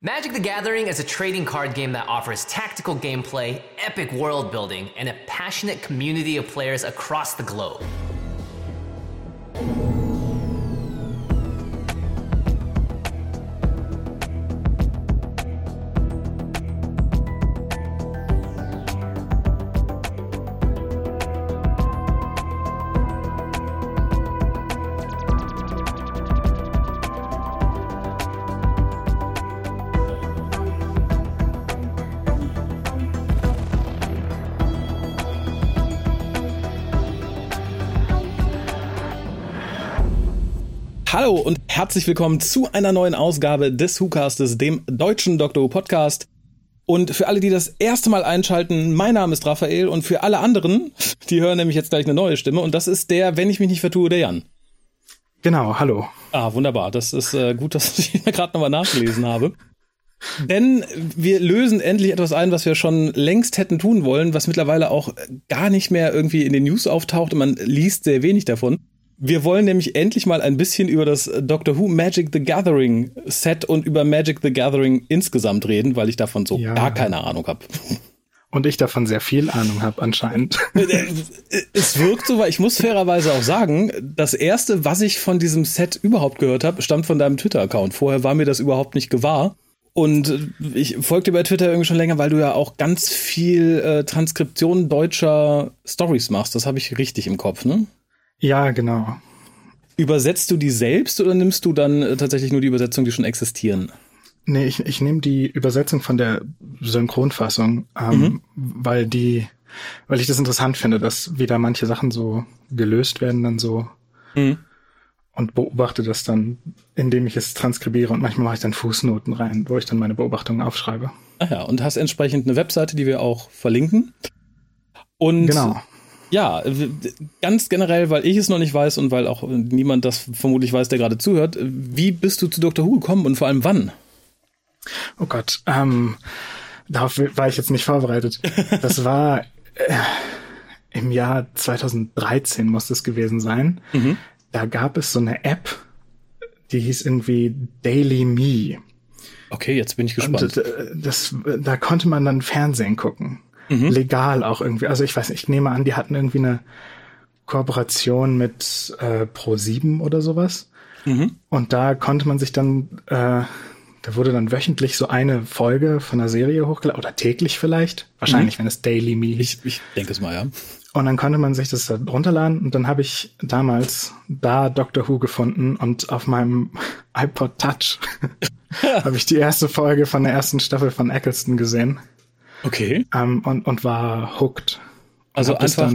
Magic the Gathering is a trading card game that offers tactical gameplay, epic world building, and a passionate community of players across the globe. Hallo und herzlich willkommen zu einer neuen Ausgabe des WhoCastes, dem deutschen Dr. Who Podcast. Und für alle, die das erste Mal einschalten, mein Name ist Raphael und für alle anderen, die hören nämlich jetzt gleich eine neue Stimme und das ist der, wenn ich mich nicht vertue, der Jan. Genau, hallo. Ah, wunderbar. Das ist äh, gut, dass ich mir gerade nochmal nachgelesen habe. Denn wir lösen endlich etwas ein, was wir schon längst hätten tun wollen, was mittlerweile auch gar nicht mehr irgendwie in den News auftaucht und man liest sehr wenig davon. Wir wollen nämlich endlich mal ein bisschen über das Doctor Who Magic the Gathering Set und über Magic the Gathering insgesamt reden, weil ich davon so ja. gar keine Ahnung habe. Und ich davon sehr viel Ahnung habe anscheinend. es wirkt so, weil ich muss fairerweise auch sagen, das erste, was ich von diesem Set überhaupt gehört habe, stammt von deinem Twitter-Account. Vorher war mir das überhaupt nicht gewahr. Und ich folgte bei Twitter irgendwie schon länger, weil du ja auch ganz viel äh, Transkription deutscher Stories machst. Das habe ich richtig im Kopf, ne? Ja, genau. Übersetzt du die selbst oder nimmst du dann äh, tatsächlich nur die Übersetzung, die schon existieren? Nee, ich, ich nehme die Übersetzung von der Synchronfassung, ähm, mhm. weil die, weil ich das interessant finde, dass wieder manche Sachen so gelöst werden dann so mhm. und beobachte das dann, indem ich es transkribiere und manchmal mache ich dann Fußnoten rein, wo ich dann meine Beobachtungen aufschreibe. Ah ja, und hast entsprechend eine Webseite, die wir auch verlinken. Und genau. Ja, ganz generell, weil ich es noch nicht weiß und weil auch niemand das vermutlich weiß, der gerade zuhört. Wie bist du zu Dr. Who gekommen und vor allem wann? Oh Gott, ähm, darauf war ich jetzt nicht vorbereitet. Das war äh, im Jahr 2013 muss es gewesen sein. Mhm. Da gab es so eine App, die hieß irgendwie Daily Me. Okay, jetzt bin ich gespannt. Und, äh, das, da konnte man dann Fernsehen gucken mhm. legal auch irgendwie. Also ich weiß nicht, ich nehme an, die hatten irgendwie eine Kooperation mit äh, Pro7 oder sowas. Mhm. Und da konnte man sich dann, äh, da wurde dann wöchentlich so eine Folge von der Serie hochgeladen oder täglich vielleicht. Wahrscheinlich, mhm. wenn es Daily Me Ich, ich denke es mal, ja. Und dann konnte man sich das runterladen und dann habe ich damals da Doctor Who gefunden und auf meinem iPod Touch habe ich die erste Folge von der ersten Staffel von Eccleston gesehen. Okay. Ähm, und, und war hooked. Also einfach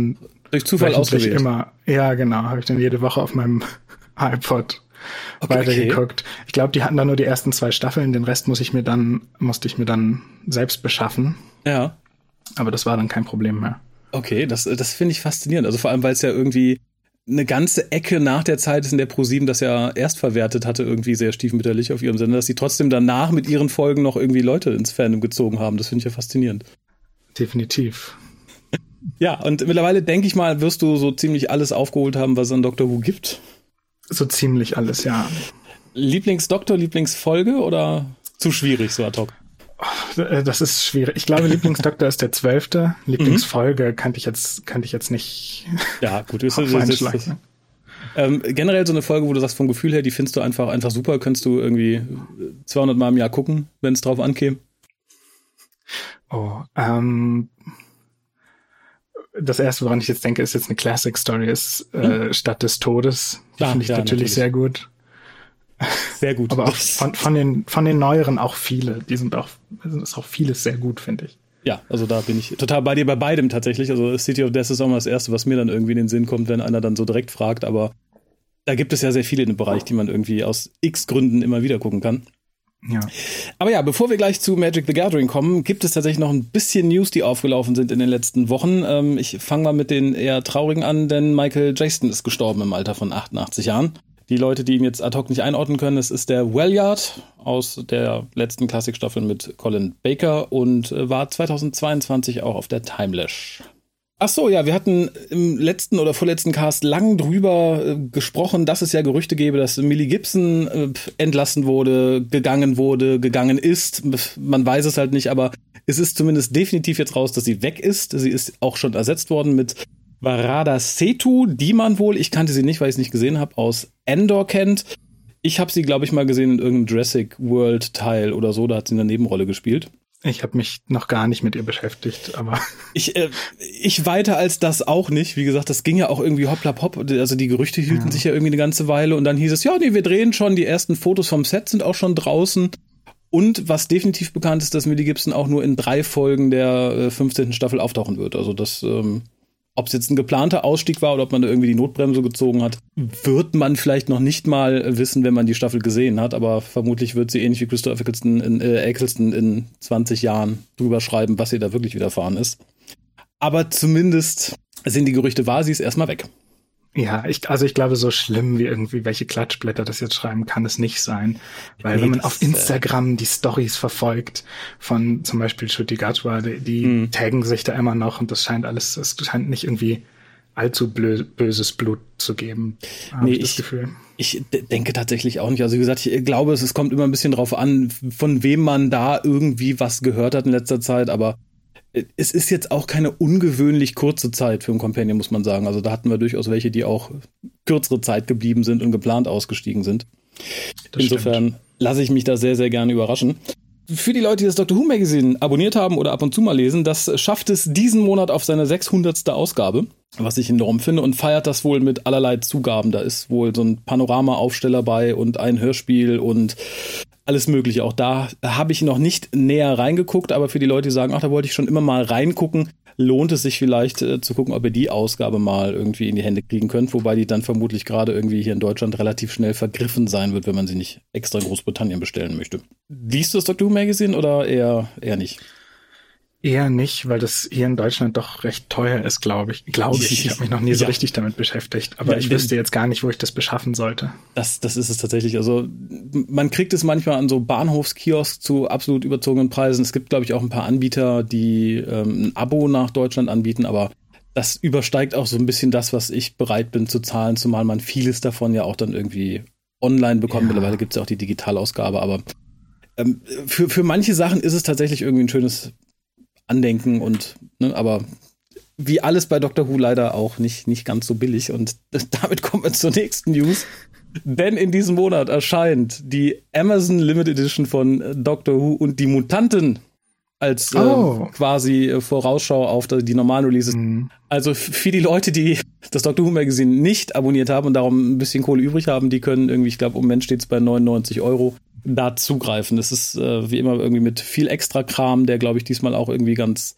durch Zufall ausgewählt. immer, ja genau, habe ich dann jede Woche auf meinem iPod okay, weitergeguckt. Okay. Ich glaube, die hatten da nur die ersten zwei Staffeln, den Rest muss ich mir dann, musste ich mir dann selbst beschaffen. Ja. Aber das war dann kein Problem mehr. Okay, das, das finde ich faszinierend. Also vor allem, weil es ja irgendwie eine ganze Ecke nach der Zeit ist, in der ProSieben das ja erst verwertet hatte, irgendwie sehr stiefmütterlich auf ihrem Sender, dass sie trotzdem danach mit ihren Folgen noch irgendwie Leute ins Fandom gezogen haben. Das finde ich ja faszinierend. Definitiv. Ja, und mittlerweile denke ich mal, wirst du so ziemlich alles aufgeholt haben, was es an Doctor Who gibt. So ziemlich alles, ja. Lieblingsdoktor, Lieblingsfolge oder zu schwierig so ad hoc? Äh, das ist schwierig. Ich glaube, Lieblingsdoktor ist der zwölfte. Lieblingsfolge mhm. kannte ich jetzt, kannte ich jetzt nicht. Ja, gut, ist, ist, ist, ist ähm, generell so eine Folge, wo du sagst, vom Gefühl her, die findest du einfach, einfach super, könntest du irgendwie 200 Mal im Jahr gucken, wenn es drauf ankäme? Oh, ähm, das erste, woran ich jetzt denke, ist jetzt eine Classic Story, ist äh, hm? Stadt des Todes. Die finde ich ja, natürlich, natürlich, sehr gut. Sehr gut. Aber auch von, von, den, von den neueren auch viele. Die sind auch, ist auch vieles sehr gut, finde ich. Ja, also da bin ich total bei dir bei beidem tatsächlich. Also City of Death ist auch mal das Erste, was mir dann irgendwie in den Sinn kommt, wenn einer dann so direkt fragt. Aber da gibt es ja sehr viele in dem Bereich, die man irgendwie aus x Gründen immer wieder gucken kann. Ja. Aber ja, bevor wir gleich zu Magic the Gathering kommen, gibt es tatsächlich noch ein bisschen News, die aufgelaufen sind in den letzten Wochen. Ähm, ich fange mal mit den eher traurigen an, denn Michael Jackson ist gestorben im Alter von 88 Jahren. Die Leute, die ihn jetzt ad hoc nicht einordnen können, es ist der Wellyard aus der letzten Klassikstaffel mit Colin Baker und äh, war 2022 auch auf der Timelash. Ach so, ja, wir hatten im letzten oder vorletzten Cast lang drüber äh, gesprochen, dass es ja Gerüchte gäbe, dass Millie Gibson äh, entlassen wurde, gegangen wurde, gegangen ist. Man weiß es halt nicht, aber es ist zumindest definitiv jetzt raus, dass sie weg ist. Sie ist auch schon ersetzt worden mit Varada Setu, die man wohl, ich kannte sie nicht, weil ich es nicht gesehen habe, aus Endor kennt. Ich habe sie, glaube ich, mal gesehen in irgendeinem Jurassic World Teil oder so, da hat sie eine Nebenrolle gespielt. Ich habe mich noch gar nicht mit ihr beschäftigt, aber. Ich, äh, ich weiter als das auch nicht. Wie gesagt, das ging ja auch irgendwie hoppla hopp. Also die Gerüchte hielten ja. sich ja irgendwie eine ganze Weile und dann hieß es, ja, nee, wir drehen schon, die ersten Fotos vom Set sind auch schon draußen. Und was definitiv bekannt ist, dass Millie Gibson auch nur in drei Folgen der äh, 15. Staffel auftauchen wird. Also das ähm, ob es jetzt ein geplanter Ausstieg war oder ob man da irgendwie die Notbremse gezogen hat, wird man vielleicht noch nicht mal wissen, wenn man die Staffel gesehen hat. Aber vermutlich wird sie ähnlich wie Christopher Eccleston in, äh, Eccleston in 20 Jahren drüber schreiben, was ihr da wirklich widerfahren ist. Aber zumindest sind die Gerüchte wahr, sie ist erstmal weg. Ja, ich, also ich glaube, so schlimm wie irgendwie welche Klatschblätter das jetzt schreiben, kann es nicht sein. Weil nee, wenn man auf äh, Instagram die Stories verfolgt von zum Beispiel Shuti Gatwa, die, die mhm. taggen sich da immer noch und das scheint alles, es scheint nicht irgendwie allzu böses Blut zu geben, habe nee, ich das Gefühl. Ich denke tatsächlich auch nicht. Also wie gesagt, ich glaube, es, es kommt immer ein bisschen drauf an, von wem man da irgendwie was gehört hat in letzter Zeit, aber es ist jetzt auch keine ungewöhnlich kurze Zeit für ein Companion, muss man sagen. Also da hatten wir durchaus welche, die auch kürzere Zeit geblieben sind und geplant ausgestiegen sind. Das Insofern lasse ich mich da sehr, sehr gerne überraschen. Für die Leute, die das Doctor Who Magazine abonniert haben oder ab und zu mal lesen, das schafft es diesen Monat auf seine 600. Ausgabe, was ich enorm finde und feiert das wohl mit allerlei Zugaben. Da ist wohl so ein Panorama-Aufsteller bei und ein Hörspiel und alles Mögliche. Auch da habe ich noch nicht näher reingeguckt, aber für die Leute, die sagen, ach, da wollte ich schon immer mal reingucken, lohnt es sich vielleicht äh, zu gucken, ob ihr die Ausgabe mal irgendwie in die Hände kriegen könnt, wobei die dann vermutlich gerade irgendwie hier in Deutschland relativ schnell vergriffen sein wird, wenn man sie nicht extra in Großbritannien bestellen möchte. Liest du das Doctor Who Magazine oder eher, eher nicht? Eher nicht, weil das hier in Deutschland doch recht teuer ist, glaube ich. Glaube ich. Ich habe mich noch nie so ja. richtig damit beschäftigt. Aber ja, ich wüsste jetzt gar nicht, wo ich das beschaffen sollte. Das, das ist es tatsächlich. Also man kriegt es manchmal an so Bahnhofskiosks zu absolut überzogenen Preisen. Es gibt, glaube ich, auch ein paar Anbieter, die ähm, ein Abo nach Deutschland anbieten, aber das übersteigt auch so ein bisschen das, was ich bereit bin zu zahlen, zumal man vieles davon ja auch dann irgendwie online bekommt. Ja. Mittlerweile gibt es ja auch die Digitalausgabe, aber ähm, für, für manche Sachen ist es tatsächlich irgendwie ein schönes Andenken und, ne, aber wie alles bei Doctor Who leider auch nicht, nicht ganz so billig. Und damit kommen wir zur nächsten News. Denn in diesem Monat erscheint die Amazon Limited Edition von Doctor Who und die Mutanten als äh, oh. äh, quasi Vorausschau auf die normalen Releases. Mhm. Also für die Leute, die das Doctor Who Magazine nicht abonniert haben und darum ein bisschen Kohle übrig haben, die können irgendwie, ich glaube, im Moment steht es bei 99 Euro da zugreifen. Das ist äh, wie immer irgendwie mit viel extra Kram, der glaube ich diesmal auch irgendwie ganz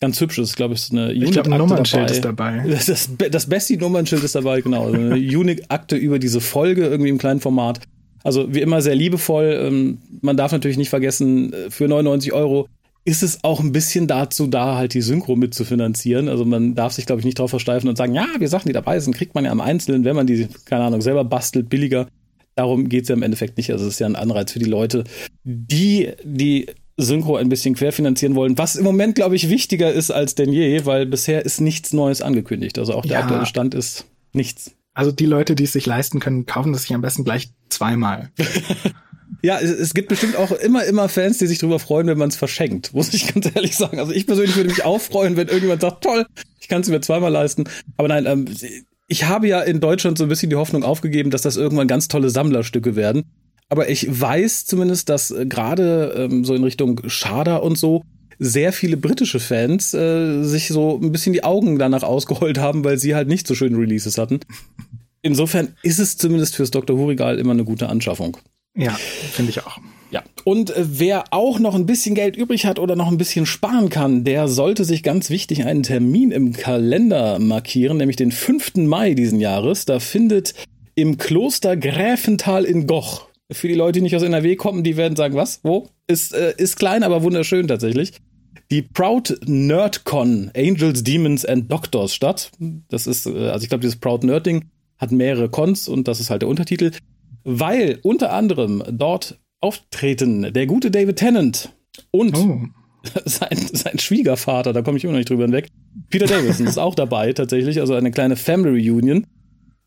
ganz hübsch ist. Ich glaube, es ist eine Unique Akte Nummernschild dabei. ist dabei. Das, das, das beste Nummernschild ist dabei, genau. Also eine Unique Akte über diese Folge irgendwie im kleinen Format. Also wie immer sehr liebevoll. Ähm, man darf natürlich nicht vergessen, äh, für 99 Euro ist es auch ein bisschen dazu da, halt die Synchro mitzufinanzieren. Also man darf sich, glaube ich, nicht drauf versteifen und sagen, ja, wir Sachen, die dabei sind, kriegt man ja am Einzelnen, wenn man die, keine Ahnung, selber bastelt, billiger. Darum geht es ja im Endeffekt nicht. Also es ist ja ein Anreiz für die Leute, die die Synchro ein bisschen querfinanzieren wollen, was im Moment, glaube ich, wichtiger ist als denn je, weil bisher ist nichts Neues angekündigt. Also auch der ja. aktuelle Stand ist nichts. Also die Leute, die es sich leisten können, kaufen das sich am besten gleich zweimal. ja, es, es, gibt bestimmt auch immer, immer Fans, die sich darüber freuen, wenn man es verschenkt, muss ich ganz ehrlich sagen. Also ich persönlich würde mich auch freuen, wenn irgendjemand sagt, toll, ich kann es mir zweimal leisten. Aber nein, ähm, ich habe ja in Deutschland so ein bisschen die Hoffnung aufgegeben, dass das irgendwann ganz tolle Sammlerstücke werden. Aber ich weiß zumindest, dass äh, gerade ähm, so in Richtung Schader und so sehr viele britische Fans äh, sich so ein bisschen die Augen danach ausgeheult haben, weil sie halt nicht so schöne Releases hatten. Insofern ist es zumindest fürs Dr. Who-Regal immer eine gute Anschaffung. Ja, finde ich auch. Ja, und äh, wer auch noch ein bisschen Geld übrig hat oder noch ein bisschen sparen kann, der sollte sich ganz wichtig einen Termin im Kalender markieren, nämlich den 5. Mai diesen Jahres. Da findet im Kloster Gräfenthal in Goch. Für die Leute, die nicht aus NRW kommen, die werden sagen, was? Wo? Ist, äh, ist klein, aber wunderschön tatsächlich. Die Proud NerdCon Angels, Demons and Doctors statt. Das ist, äh, also ich glaube, dieses Proud Nerding hat mehrere Cons und das ist halt der Untertitel. Weil unter anderem dort auftreten der gute David Tennant und oh. sein, sein Schwiegervater, da komme ich immer noch nicht drüber hinweg. Peter Davison ist auch dabei tatsächlich, also eine kleine Family Reunion.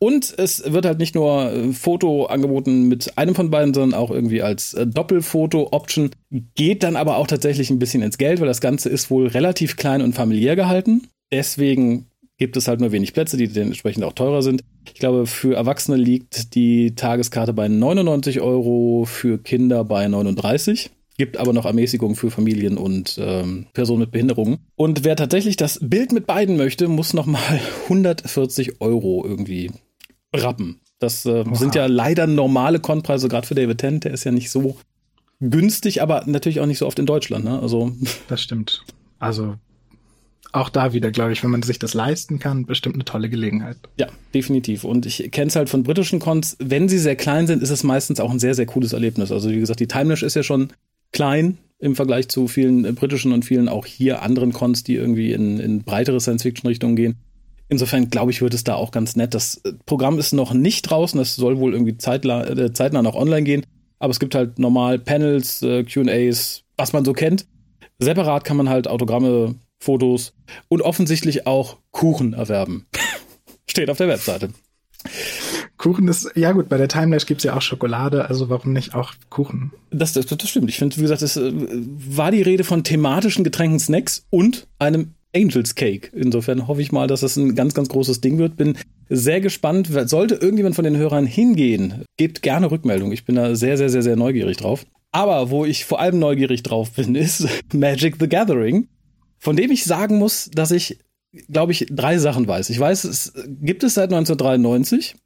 Und es wird halt nicht nur äh, Foto angeboten mit einem von beiden, sondern auch irgendwie als äh, Doppelfoto-Option. Geht dann aber auch tatsächlich ein bisschen ins Geld, weil das Ganze ist wohl relativ klein und familiär gehalten. Deswegen gibt es halt nur wenig Plätze, die dementsprechend auch teurer sind. Ich glaube, für Erwachsene liegt die Tageskarte bei 99 Euro, für Kinder bei 39 gibt aber noch Ermäßigung für Familien und ähm, Personen mit Behinderungen. Und wer tatsächlich das Bild mit beiden möchte, muss nochmal 140 Euro irgendwie rappen. Das äh, sind ja leider normale Konpreise, gerade für David Tennant, der ist ja nicht so günstig, aber natürlich auch nicht so oft in Deutschland. Ne? Also das stimmt. Also auch da wieder, glaube ich, wenn man sich das leisten kann, bestimmt eine tolle Gelegenheit. Ja, definitiv. Und ich kenne es halt von britischen Cons. Wenn sie sehr klein sind, ist es meistens auch ein sehr, sehr cooles Erlebnis. Also wie gesagt, die Timelash ist ja schon klein im Vergleich zu vielen britischen und vielen auch hier anderen Cons, die irgendwie in, in breitere Science-Fiction-Richtungen gehen. Insofern glaube ich, wird es da auch ganz nett. Das äh, Programm ist noch nicht draußen, das soll wohl irgendwie zeitnah, äh, zeitnah noch online gehen. Aber es gibt halt normal Panels, äh, QAs, was man so kennt. Separat kann man halt Autogramme, Fotos und offensichtlich auch Kuchen erwerben. Steht auf der Webseite. Kuchen ist, ja gut, bei der Timelash gibt's ja auch Schokolade, also warum nicht auch Kuchen? Das, das, das stimmt. Ich finde, wie gesagt, es äh, war die Rede von thematischen Getränken, Snacks und einem Angels Cake. Insofern hoffe ich mal, dass das ein ganz, ganz großes Ding wird. Bin sehr gespannt. Sollte irgendjemand von den Hörern hingehen, gebt gerne Rückmeldung. Ich bin da sehr, sehr, sehr, sehr neugierig drauf. Aber wo ich vor allem neugierig drauf bin, ist Magic the Gathering, von dem ich sagen muss, dass ich, glaube ich, drei Sachen weiß. Ich weiß, es gibt es seit 1993.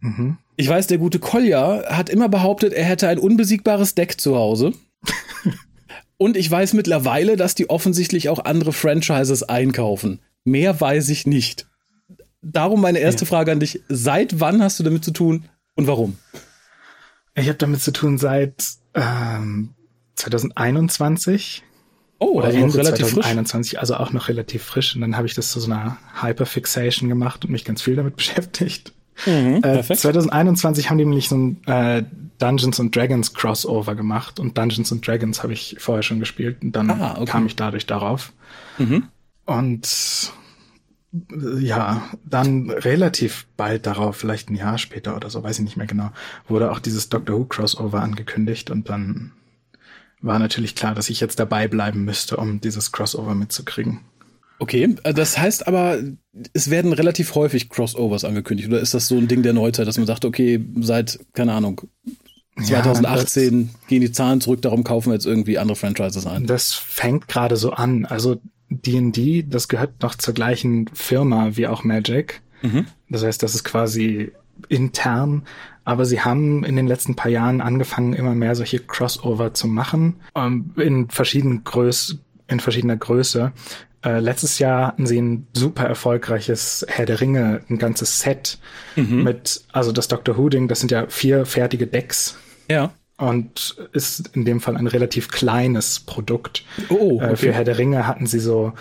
Mhm. Ich weiß, der gute Kolja hat immer behauptet, er hätte ein unbesiegbares Deck zu Hause. Und ich weiß mittlerweile, dass die offensichtlich auch andere Franchises einkaufen. Mehr weiß ich nicht. Darum meine erste ja. Frage an dich. Seit wann hast du damit zu tun und warum? Ich habe damit zu tun seit ähm, 2021. Oh, oder Ende relativ 2021, frisch. also auch noch relativ frisch. Und dann habe ich das zu so einer Hyperfixation gemacht und mich ganz viel damit beschäftigt. Mhm, äh, 2021 haben die nämlich so ein äh, Dungeons and Dragons Crossover gemacht und Dungeons and Dragons habe ich vorher schon gespielt und dann ah, okay. kam ich dadurch darauf. Mhm. Und äh, ja, dann relativ bald darauf, vielleicht ein Jahr später oder so, weiß ich nicht mehr genau, wurde auch dieses Doctor Who Crossover angekündigt und dann war natürlich klar, dass ich jetzt dabei bleiben müsste, um dieses Crossover mitzukriegen. Okay, äh, das heißt aber, es werden relativ häufig Crossovers angekündigt, oder ist das so ein Ding der Neuzeit, dass man sagt, okay, seit, keine Ahnung, 2018 ja, gehen die Zahlen zurück, darum kaufen wir jetzt irgendwie andere Franchises ein. Das fängt gerade so an. Also D&D, das gehört noch zur gleichen Firma wie auch Magic. Mhm. Das heißt, das ist quasi intern, aber sie haben in den letzten paar Jahren angefangen, immer mehr solche Crossover zu machen, ähm, in verschiedenen Größ in verschiedener Größe. Äh, letztes Jahr hatten sie ein super erfolgreiches Herr der Ringe, ein ganzes Set mhm. mit, also das Dr. Who-Ding, das sind ja vier fertige Decks. Ja. Und ist in dem Fall ein relativ kleines Produkt. Oh, okay. äh, für Herr der Ringe hatten sie so,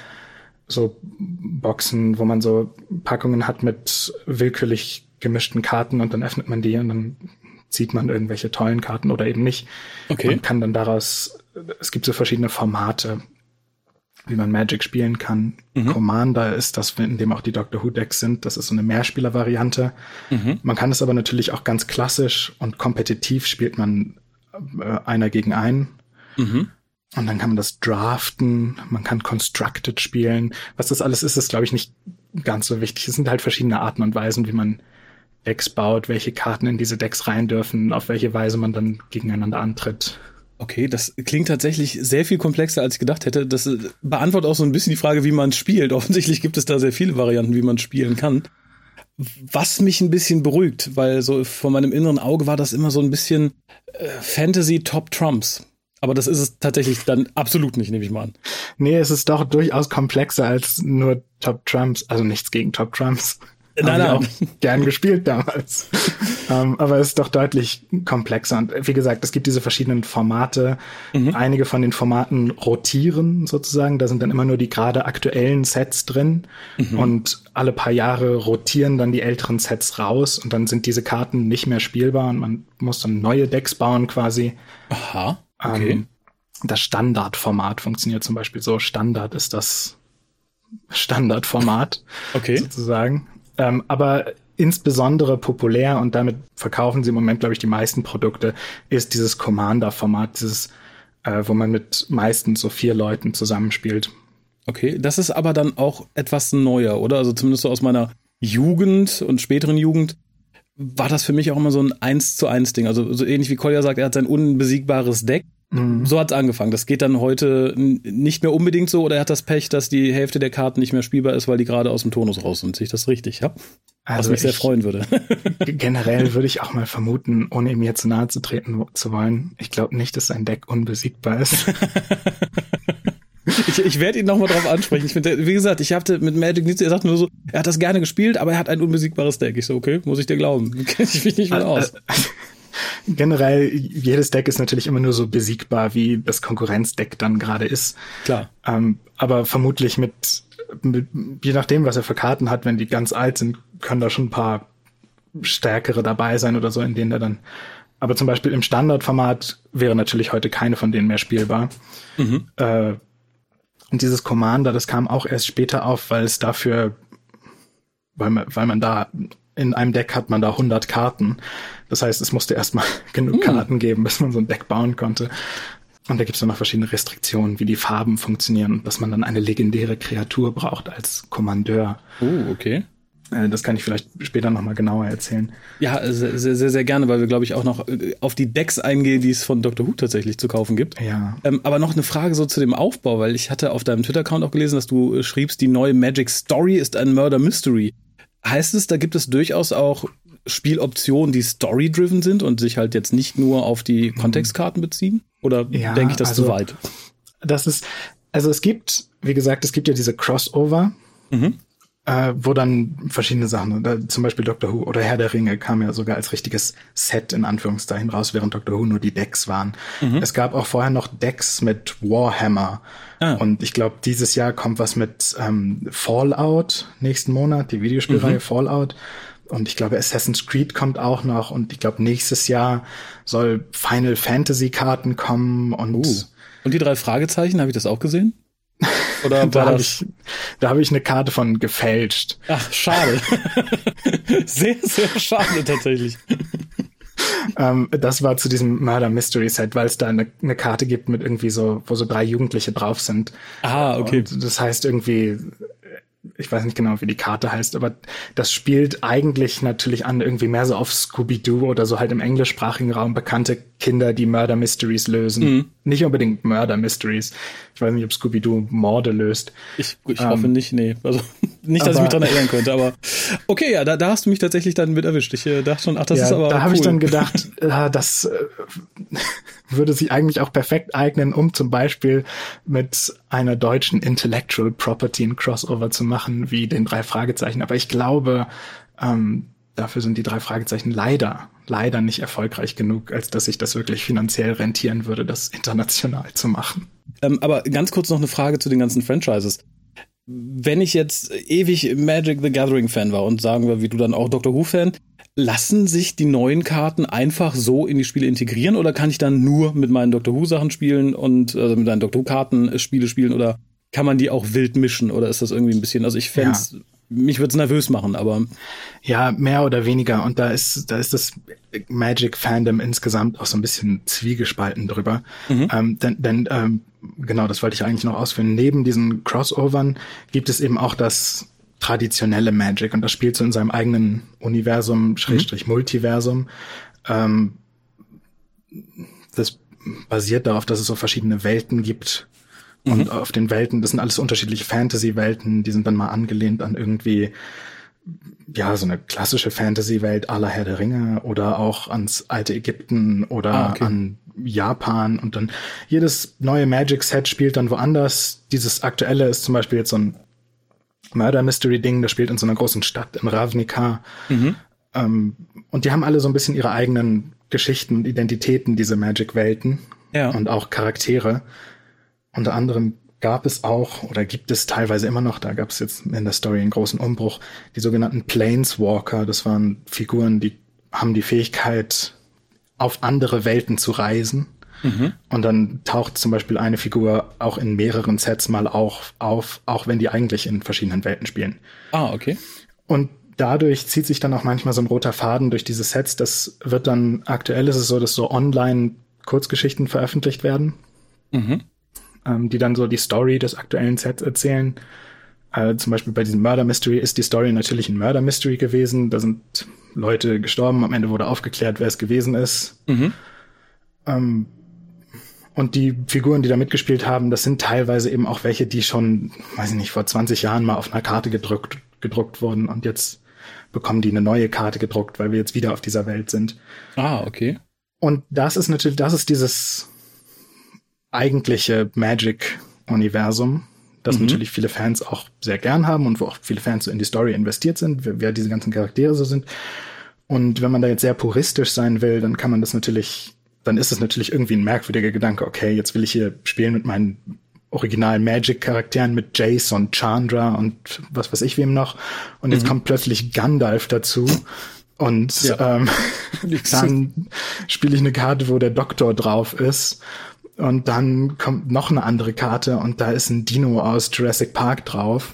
so Boxen, wo man so Packungen hat mit willkürlich gemischten Karten und dann öffnet man die und dann zieht man irgendwelche tollen Karten oder eben nicht. Okay. Und kann dann daraus, es gibt so verschiedene Formate wie man Magic spielen kann. Mhm. Commander ist das, in dem auch die Doctor Who Decks sind. Das ist so eine Mehrspieler-Variante. Mhm. Man kann es aber natürlich auch ganz klassisch und kompetitiv spielt man äh, einer gegen einen. Mhm. Und dann kann man das draften, man kann Constructed spielen. Was das alles ist, ist, glaube ich, nicht ganz so wichtig. Es sind halt verschiedene Arten und Weisen, wie man Decks baut, welche Karten in diese Decks rein dürfen, auf welche Weise man dann gegeneinander antritt. Okay, das klingt tatsächlich sehr viel komplexer, als ich gedacht hätte. Das äh, beantwortet auch so ein bisschen die Frage, wie man spielt. Offensichtlich gibt es da sehr viele Varianten, wie man spielen kann. Was mich ein bisschen beruhigt, weil so vor meinem inneren Auge war das immer so ein bisschen äh, Fantasy Top Trumps. Aber das ist es tatsächlich dann absolut nicht, nehme ich mal an. Nee, es ist doch durchaus komplexer als nur Top Trumps. Also nichts gegen Top Trumps. Nein, nein. Auch gern gespielt damals. um, ähm, aber es ist doch deutlich komplexer. Und wie gesagt, es gibt diese verschiedenen Formate. Mhm. Einige von den Formaten rotieren sozusagen. Da sind dann immer nur die gerade aktuellen Sets drin. Mhm. Und alle paar Jahre rotieren dann die älteren Sets raus. Und dann sind diese Karten nicht mehr spielbar. Und man muss dann neue Decks bauen quasi. Aha. Okay. Um, das Standardformat funktioniert zum Beispiel so. Standard ist das Standardformat okay. sozusagen. Ähm, aber insbesondere populär und damit verkaufen sie im Moment, glaube ich, die meisten Produkte, ist dieses Commander-Format, dieses, äh, wo man mit meistens so vier Leuten zusammenspielt. Okay, das ist aber dann auch etwas neuer, oder? Also zumindest so aus meiner Jugend und späteren Jugend war das für mich auch immer so ein eins zu eins Ding. Also so ähnlich wie Kolja sagt, er hat sein unbesiegbares Deck. Mhm. So hat's angefangen. Das geht dann heute nicht mehr unbedingt so oder er hat das Pech, dass die Hälfte der Karten nicht mehr spielbar ist, weil die gerade aus dem Tonus raus sind. Sehe ich das richtig, ja? Also Was mich sehr freuen würde. generell würde ich auch mal vermuten, ohne ihm jetzt nahe zu treten zu wollen, ich glaube nicht, dass sein Deck unbesiegbar ist. Ich, ich werde ihn nochmal drauf ansprechen. Ich finde, wie gesagt, ich hatte mit Magic nichts, er sagt nur so, er hat das gerne gespielt, aber er hat ein unbesiegbares Deck. Ich so, okay, muss ich dir glauben. Kenne ich mich nicht mehr aus. Generell, jedes Deck ist natürlich immer nur so besiegbar, wie das Konkurrenzdeck dann gerade ist. Klar. Ähm, aber vermutlich mit, mit, je nachdem, was er für Karten hat, wenn die ganz alt sind, können da schon ein paar stärkere dabei sein oder so, in denen er dann aber zum Beispiel im Standardformat wäre natürlich heute keine von denen mehr spielbar. Mhm. Äh, und dieses Commander, das kam auch erst später auf, weil es dafür, weil man, weil man da in einem Deck hat man da 100 Karten. Das heißt, es musste erstmal genug hm. Karten geben, bis man so ein Deck bauen konnte. Und da gibt es dann noch verschiedene Restriktionen, wie die Farben funktionieren und dass man dann eine legendäre Kreatur braucht als Kommandeur. Oh, okay. Äh, das kann ich vielleicht später nochmal genauer erzählen. Ja, sehr, sehr, sehr gerne, weil wir, glaube ich, auch noch äh, auf die Decks eingehen, die es von Dr. Who tatsächlich zu kaufen gibt. Ja. Ähm, aber noch eine Frage so zu dem Aufbau, weil ich hatte auf deinem Twitter-Account auch gelesen, dass du äh, schriebst, die neue Magic Story ist ein Murder Mystery. Heißt es, da gibt es durchaus auch Spieloptionen, die story-driven sind und sich halt jetzt nicht nur auf die mhm. Kontextkarten beziehen? Oder ja, denke ich das also, zu weit? Das ist, also es gibt, wie gesagt, es gibt ja diese Crossover. Mhm äh, wo dann verschiedene Sachen, da, zum Beispiel Doctor Who oder Herr der Ringe kam ja sogar als richtiges Set in Anführungszeichen raus, während Doctor Who nur die Decks waren. Mhm. Es gab auch vorher noch Decks mit Warhammer. Ah. Und ich glaube, dieses Jahr kommt was mit ähm, Fallout nächsten Monat, die Videospielreihe mhm. Fallout. Und ich glaube, Assassin's Creed kommt auch noch. Und ich glaube, nächstes Jahr soll Final Fantasy Karten kommen. Und, uh. und die drei Fragezeichen, habe ich das auch gesehen? Oder da habe ich, da habe ich eine Karte von gefälscht. Ach, schade. sehr, sehr schade tatsächlich. ähm, das war zu diesem Murder Mystery Set, weil es da eine, eine, Karte gibt mit irgendwie so, wo so drei Jugendliche drauf sind. Ah, okay. Und das heißt irgendwie ich weiß nicht genau, wie die Karte heißt, aber das spielt eigentlich natürlich an irgendwie mehr so auf Scooby-Doo oder so halt im englischsprachigen Raum bekannte Kinder, die Murder Mysteries lösen. Mhm. Nicht unbedingt Murder Mysteries. Ich weiß nicht, ob Scooby-Doo Morde löst. Ich, ich ähm, hoffe nicht, nee. Also nicht, dass aber, ich mich dran erinnern könnte, aber okay, ja, da, da hast du mich tatsächlich dann mit erwischt. Ich äh, dachte schon, ach, das ja, ist aber. Da cool. habe ich dann gedacht, äh, das äh, würde sich eigentlich auch perfekt eignen, um zum Beispiel mit einer deutschen Intellectual Property ein Crossover zu machen, wie den drei Fragezeichen. Aber ich glaube, ähm, dafür sind die drei Fragezeichen leider, leider nicht erfolgreich genug, als dass sich das wirklich finanziell rentieren würde, das international zu machen. Ähm, aber ganz kurz noch eine Frage zu den ganzen Franchises. Wenn ich jetzt ewig Magic the Gathering Fan war und sagen wir, wie du dann auch Doctor Who Fan, lassen sich die neuen Karten einfach so in die Spiele integrieren oder kann ich dann nur mit meinen Doctor Who Sachen spielen und also mit meinen Doctor Who Karten Spiele spielen oder kann man die auch wild mischen oder ist das irgendwie ein bisschen, also ich fände ja. Mich würde es nervös machen, aber. Ja, mehr oder weniger. Und da ist, da ist das Magic Fandom insgesamt auch so ein bisschen zwiegespalten drüber. Mhm. Ähm, denn, denn ähm, genau, das wollte ich eigentlich noch ausführen. Neben diesen Crossovern gibt es eben auch das traditionelle Magic und das spielt so in seinem eigenen Universum, Schrägstrich mhm. Multiversum. Ähm, das basiert darauf, dass es so verschiedene Welten gibt, und mhm. auf den Welten, das sind alles unterschiedliche Fantasy-Welten, die sind dann mal angelehnt an irgendwie, ja, so eine klassische Fantasy-Welt aller Herr der Ringe oder auch ans alte Ägypten oder ah, okay. an Japan und dann jedes neue Magic-Set spielt dann woanders. Dieses aktuelle ist zum Beispiel jetzt so ein Murder Mystery-Ding, das spielt in so einer großen Stadt in Ravnica. Mhm. Ähm, und die haben alle so ein bisschen ihre eigenen Geschichten und Identitäten, diese Magic-Welten. Ja. Und auch Charaktere. Unter anderem gab es auch oder gibt es teilweise immer noch, da gab es jetzt in der Story einen großen Umbruch, die sogenannten Planeswalker. Das waren Figuren, die haben die Fähigkeit, auf andere Welten zu reisen. Mhm. Und dann taucht zum Beispiel eine Figur auch in mehreren Sets mal auch auf, auch wenn die eigentlich in verschiedenen Welten spielen. Ah, okay. Und dadurch zieht sich dann auch manchmal so ein roter Faden durch diese Sets. Das wird dann, aktuell ist es so, dass so online Kurzgeschichten veröffentlicht werden, mhm. Ähm, die dann so die Story des aktuellen Sets erzählen. Äh, zum Beispiel bei diesem Murder Mystery ist die Story natürlich ein Murder Mystery gewesen. Da sind Leute gestorben, am Ende wurde aufgeklärt, wer es gewesen ist. Mhm. Ähm, und die Figuren, die da mitgespielt haben, das sind teilweise eben auch welche, die schon, weiß ich nicht, vor 20 Jahren mal auf einer Karte gedruckt, gedruckt wurden und jetzt bekommen die eine neue Karte gedruckt, weil wir jetzt wieder auf dieser Welt sind. Ah, okay. Und das ist natürlich, das ist dieses eigentliche Magic-Universum, das mhm. natürlich viele Fans auch sehr gern haben und wo auch viele Fans so in die Story investiert sind, wer, diese ganzen Charaktere so sind. Und wenn man da jetzt sehr puristisch sein will, dann kann man das natürlich, dann ist es natürlich irgendwie ein merkwürdiger Gedanke, okay, jetzt will ich hier spielen mit meinen original Magic-Charakteren mit Jace und Chandra und was weiß ich wem noch. Und jetzt mhm. kommt plötzlich Gandalf dazu. Und ja. ähm, dann spiele ich eine Karte, wo der Doktor drauf ist. Und dann kommt noch eine andere Karte und da ist ein Dino aus Jurassic Park drauf.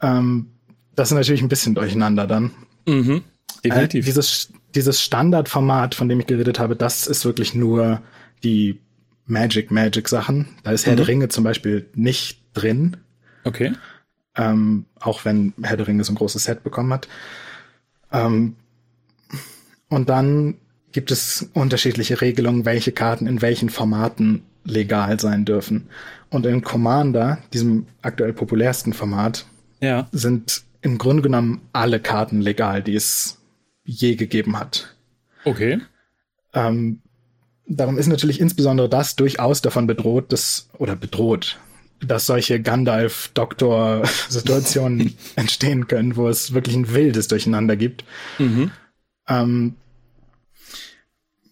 Ähm, das ist natürlich ein bisschen durcheinander dann. Mhm. Definitiv. Äh, dieses, dieses Standardformat, von dem ich geredet habe, das ist wirklich nur die Magic Magic Sachen. Da ist Herr mhm. der Ringe zum Beispiel nicht drin. Okay. Ähm, auch wenn Herr der Ringe so ein großes Set bekommen hat. Ähm, und dann gibt es unterschiedliche Regelungen, welche Karten in welchen Formaten legal sein dürfen. Und in Commander, diesem aktuell populärsten Format, ja. sind im Grunde genommen alle Karten legal, die es je gegeben hat. Okay. Ähm, darum ist natürlich insbesondere das durchaus davon bedroht, dass, oder bedroht, dass solche Gandalf-Doktor-Situationen entstehen können, wo es wirklich ein wildes Durcheinander gibt. Mhm. Ähm,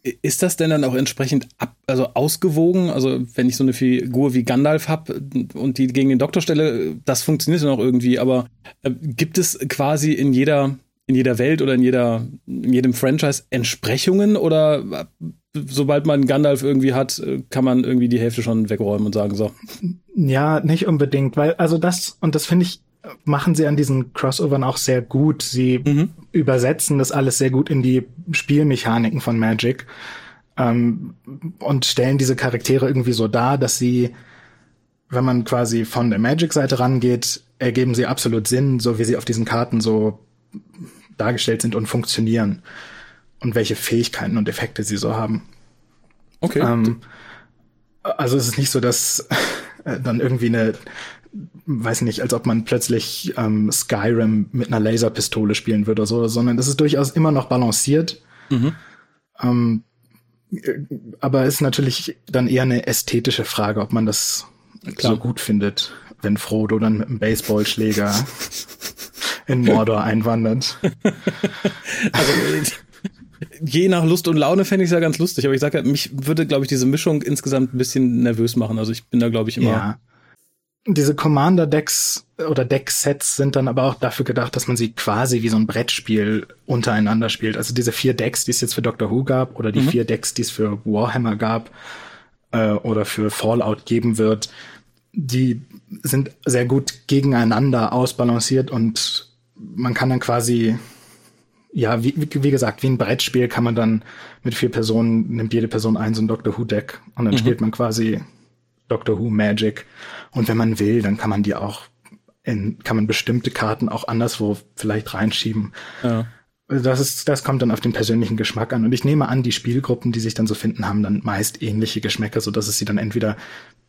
ist das denn dann auch entsprechend ab, also ausgewogen? Also wenn ich so eine Figur wie Gandalf habe und die gegen den Doktor stelle, das funktioniert dann auch irgendwie. Aber äh, gibt es quasi in jeder in jeder Welt oder in jeder in jedem Franchise Entsprechungen oder sobald man Gandalf irgendwie hat, kann man irgendwie die Hälfte schon wegräumen und sagen so. Ja, nicht unbedingt, weil also das und das finde ich machen sie an diesen Crossovern auch sehr gut. Sie mhm. übersetzen das alles sehr gut in die Spielmechaniken von Magic ähm, und stellen diese Charaktere irgendwie so dar, dass sie, wenn man quasi von der Magic-Seite rangeht, ergeben sie absolut Sinn, so wie sie auf diesen Karten so dargestellt sind und funktionieren und welche Fähigkeiten und Effekte sie so haben. Okay. Ähm, also es ist nicht so, dass dann irgendwie eine weiß nicht, als ob man plötzlich ähm, Skyrim mit einer Laserpistole spielen würde oder so, sondern es ist durchaus immer noch balanciert. Mhm. Ähm, aber ist natürlich dann eher eine ästhetische Frage, ob man das Klar. so gut findet, wenn Frodo dann mit einem Baseballschläger in Mordor einwandert. Also je nach Lust und Laune fände ich es ja ganz lustig, aber ich sage ja, mich würde, glaube ich, diese Mischung insgesamt ein bisschen nervös machen. Also ich bin da, glaube ich, immer ja diese Commander-Decks oder Deck-Sets sind dann aber auch dafür gedacht, dass man sie quasi wie so ein Brettspiel untereinander spielt. Also diese vier Decks, die es jetzt für Doctor Who gab, oder die mhm. vier Decks, die es für Warhammer gab äh, oder für Fallout geben wird, die sind sehr gut gegeneinander ausbalanciert und man kann dann quasi, ja, wie, wie gesagt, wie ein Brettspiel kann man dann mit vier Personen, nimmt jede Person ein so ein Doctor Who-Deck und dann mhm. spielt man quasi Doctor Who Magic. Und wenn man will, dann kann man die auch in, kann man bestimmte Karten auch anderswo vielleicht reinschieben. Ja. Das ist, das kommt dann auf den persönlichen Geschmack an. Und ich nehme an, die Spielgruppen, die sich dann so finden, haben dann meist ähnliche Geschmäcker, so dass es sie dann entweder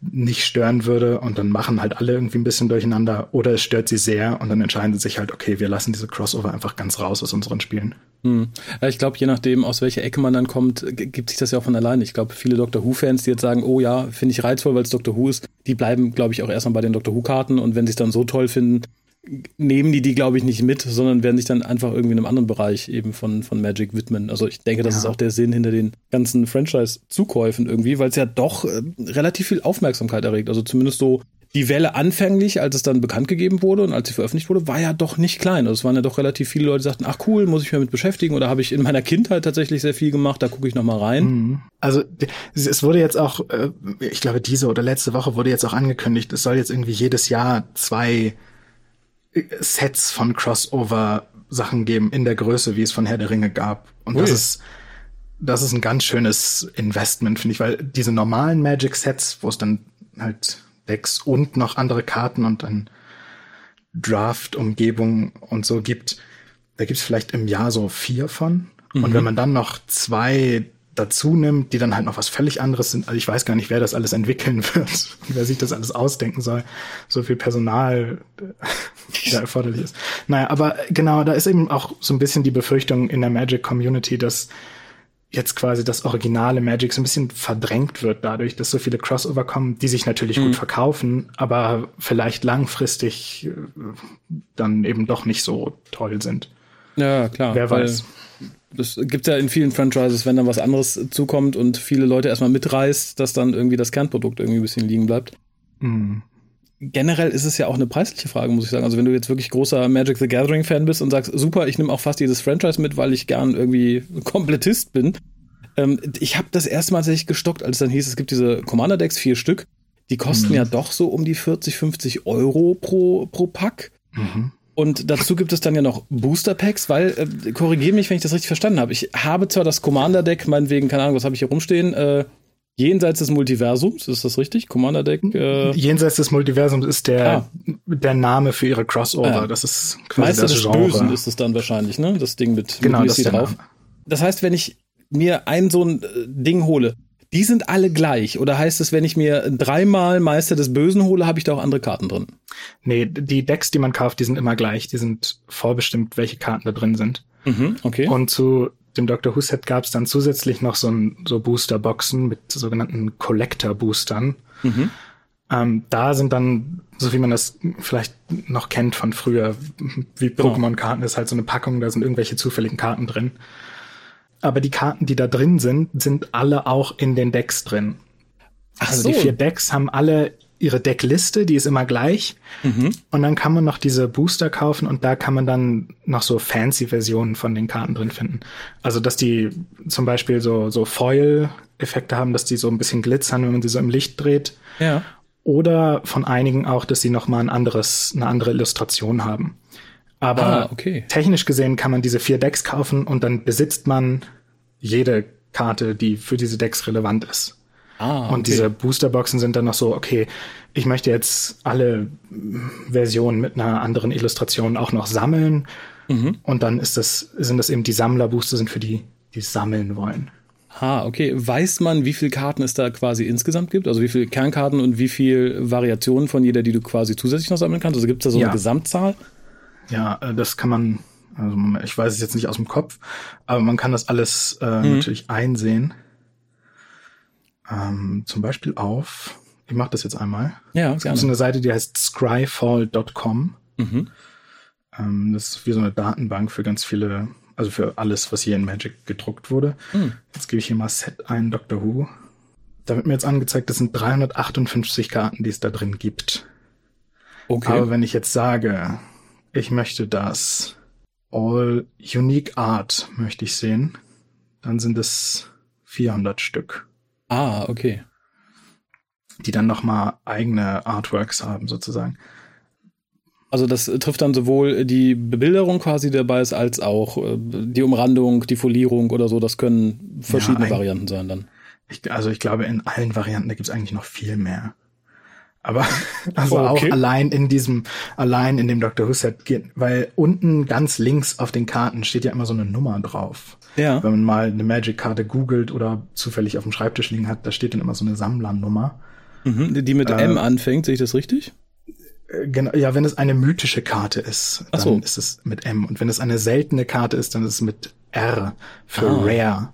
nicht stören würde und dann machen halt alle irgendwie ein bisschen durcheinander oder es stört sie sehr und dann entscheiden sie sich halt, okay, wir lassen diese Crossover einfach ganz raus aus unseren Spielen. Hm. Ja, ich glaube, je nachdem, aus welcher Ecke man dann kommt, gibt sich das ja auch von alleine. Ich glaube, viele Doctor Who-Fans, die jetzt sagen, oh ja, finde ich reizvoll, weil es Doctor Who ist, die bleiben, glaube ich, auch erstmal bei den Doctor Who-Karten und wenn sie es dann so toll finden, nehmen die die, glaube ich, nicht mit, sondern werden sich dann einfach irgendwie in einem anderen Bereich eben von, von Magic widmen. Also ich denke, das ja. ist auch der Sinn hinter den ganzen Franchise-Zukäufen irgendwie, weil es ja doch äh, relativ viel Aufmerksamkeit erregt. Also zumindest so die Welle anfänglich, als es dann bekannt gegeben wurde und als sie veröffentlicht wurde, war ja doch nicht klein. Also es waren ja doch relativ viele Leute, die sagten, ach cool, muss ich mich damit beschäftigen oder habe ich in meiner Kindheit tatsächlich sehr viel gemacht, da gucke ich noch mal rein. Mhm. Also es wurde jetzt auch, äh, ich glaube diese oder letzte Woche wurde jetzt auch angekündigt, es soll jetzt irgendwie jedes Jahr zwei Sets von Crossover Sachen geben in der Größe, wie es von Herr der Ringe gab. Und Ui. das ist das ist ein ganz schönes Investment, finde ich, weil diese normalen Magic Sets, wo es dann halt Decks und noch andere Karten und dann Draft-Umgebung und so gibt, da gibt's vielleicht im Jahr so vier von. Mhm. Und wenn man dann noch zwei dazu nimmt, die dann halt noch was völlig anderes sind, also ich weiß gar nicht, wer das alles entwickeln wird und wer sich das alles ausdenken soll. So viel Personal, da erforderlich ist. Naja, aber genau, da ist eben auch so ein bisschen die Befürchtung in der Magic Community, dass jetzt quasi das originale Magic so ein bisschen verdrängt wird dadurch, dass so viele Crossover kommen, die sich natürlich mhm. gut verkaufen, aber vielleicht langfristig äh, dann eben doch nicht so toll sind. Ja, klar. Wer weiß. Das gibt ja in vielen Franchises, wenn dann was anderes zukommt und viele Leute erstmal mitreißt, dass dann irgendwie das Kernprodukt irgendwie ein bisschen liegen bleibt. Mhm. Generell ist es ja auch eine preisliche Frage, muss ich sagen. Also wenn du jetzt wirklich großer Magic the Gathering Fan bist und sagst, super, ich nehme auch fast jedes Franchise mit, weil ich gern irgendwie Komplettist bin. Ähm, ich habe das erste Mal tatsächlich gestockt, als es dann hieß, es gibt diese Commander Decks, vier Stück. Die kosten mhm. ja doch so um die 40, 50 Euro pro, pro Pack. Mhm. Und dazu gibt es dann ja noch Booster Packs, weil, äh, korrigiere mich, wenn ich das richtig verstanden habe. Ich habe zwar das Commander Deck, meinetwegen, keine Ahnung, was habe ich hier rumstehen, äh, jenseits des Multiversums, ist das richtig? Commander Deck? Äh jenseits des Multiversums ist der, ah. der Name für ihre Crossover. Ah. Das ist quasi Meister das des Genre. Bösen ist es dann wahrscheinlich, ne? Das Ding mit, genau, mit das drauf. Name. Das heißt, wenn ich mir ein so ein äh, Ding hole, die sind alle gleich? Oder heißt es, wenn ich mir dreimal Meister des Bösen hole, habe ich da auch andere Karten drin? Nee, die Decks, die man kauft, die sind immer gleich. Die sind vorbestimmt, welche Karten da drin sind. Mhm, okay. Und zu dem Dr. Who Set gab es dann zusätzlich noch so, ein, so Booster-Boxen mit sogenannten Collector-Boostern. Mhm. Ähm, da sind dann, so wie man das vielleicht noch kennt von früher, wie genau. Pokémon-Karten ist halt so eine Packung, da sind irgendwelche zufälligen Karten drin aber die Karten, die da drin sind, sind alle auch in den Decks drin. Ach also so. die vier Decks haben alle ihre Deckliste, die ist immer gleich. Mhm. Und dann kann man noch diese Booster kaufen und da kann man dann noch so fancy Versionen von den Karten drin finden. Also, dass die zum Beispiel so, so Foil-Effekte haben, dass die so ein bisschen glitzern, wenn man sie so im Licht dreht. Ja. Oder von einigen auch, dass sie noch mal ein anderes, eine andere Illustration haben. Aber ah, okay. technisch gesehen kann man diese vier Decks kaufen und dann besitzt man jede Karte, die für diese Decks relevant ist. Ah, okay. Und diese Boosterboxen sind dann noch so, okay, ich möchte jetzt alle Versionen mit einer anderen Illustration auch noch sammeln. Mhm. Und dann ist das, sind das eben die Sammlerbooster sind für die, die sammeln wollen. Ah, okay. Weiß man, wie viele Karten es da quasi insgesamt gibt? Also wie viele Kernkarten und wie viele Variationen von jeder, die du quasi zusätzlich noch sammeln kannst? Also gibt es da so ja. eine Gesamtzahl? Ja, äh, das kann man, also ich weiß es jetzt nicht aus dem Kopf, aber man kann das alles äh, mhm. natürlich einsehen. Ähm, zum Beispiel auf, ich mache das jetzt einmal. Ja, es gibt so eine Seite, die heißt scryfall.com. Mhm. Ähm, das ist wie so eine Datenbank für ganz viele, also für alles, was hier in Magic gedruckt wurde. Mhm. Jetzt gebe ich hier mal Set ein, Doctor Who. Da wird mir jetzt angezeigt, das sind 358 Karten, die es da drin gibt. Okay. Aber wenn ich jetzt sage, ich möchte das All Unique Art möchte ich sehen. Dann sind es 400 Stück. Ah, okay. Die dann nochmal eigene Artworks haben, sozusagen. Also das trifft dann sowohl die Bebilderung quasi dabei ist, als auch äh, die Umrandung, die Folierung oder so. Das können verschiedene ja, Varianten sein dann. Ich, also ich glaube, in allen Varianten, da gibt es eigentlich noch viel mehr. Aber also oh, okay. auch allein in diesem, allein in dem Dr. Who Set weil unten ganz links auf den Karten steht ja immer so eine Nummer drauf. Ja. Wenn man mal eine Magic-Karte googelt oder zufällig auf dem Schreibtisch liegen hat, da steht dann immer so eine Sammlernummer. Mhm, die mit äh, M anfängt, sehe ich das richtig? Genau, ja, wenn es eine mythische Karte ist, dann so. ist es mit M. Und wenn es eine seltene Karte ist, dann ist es mit R für ah. Rare.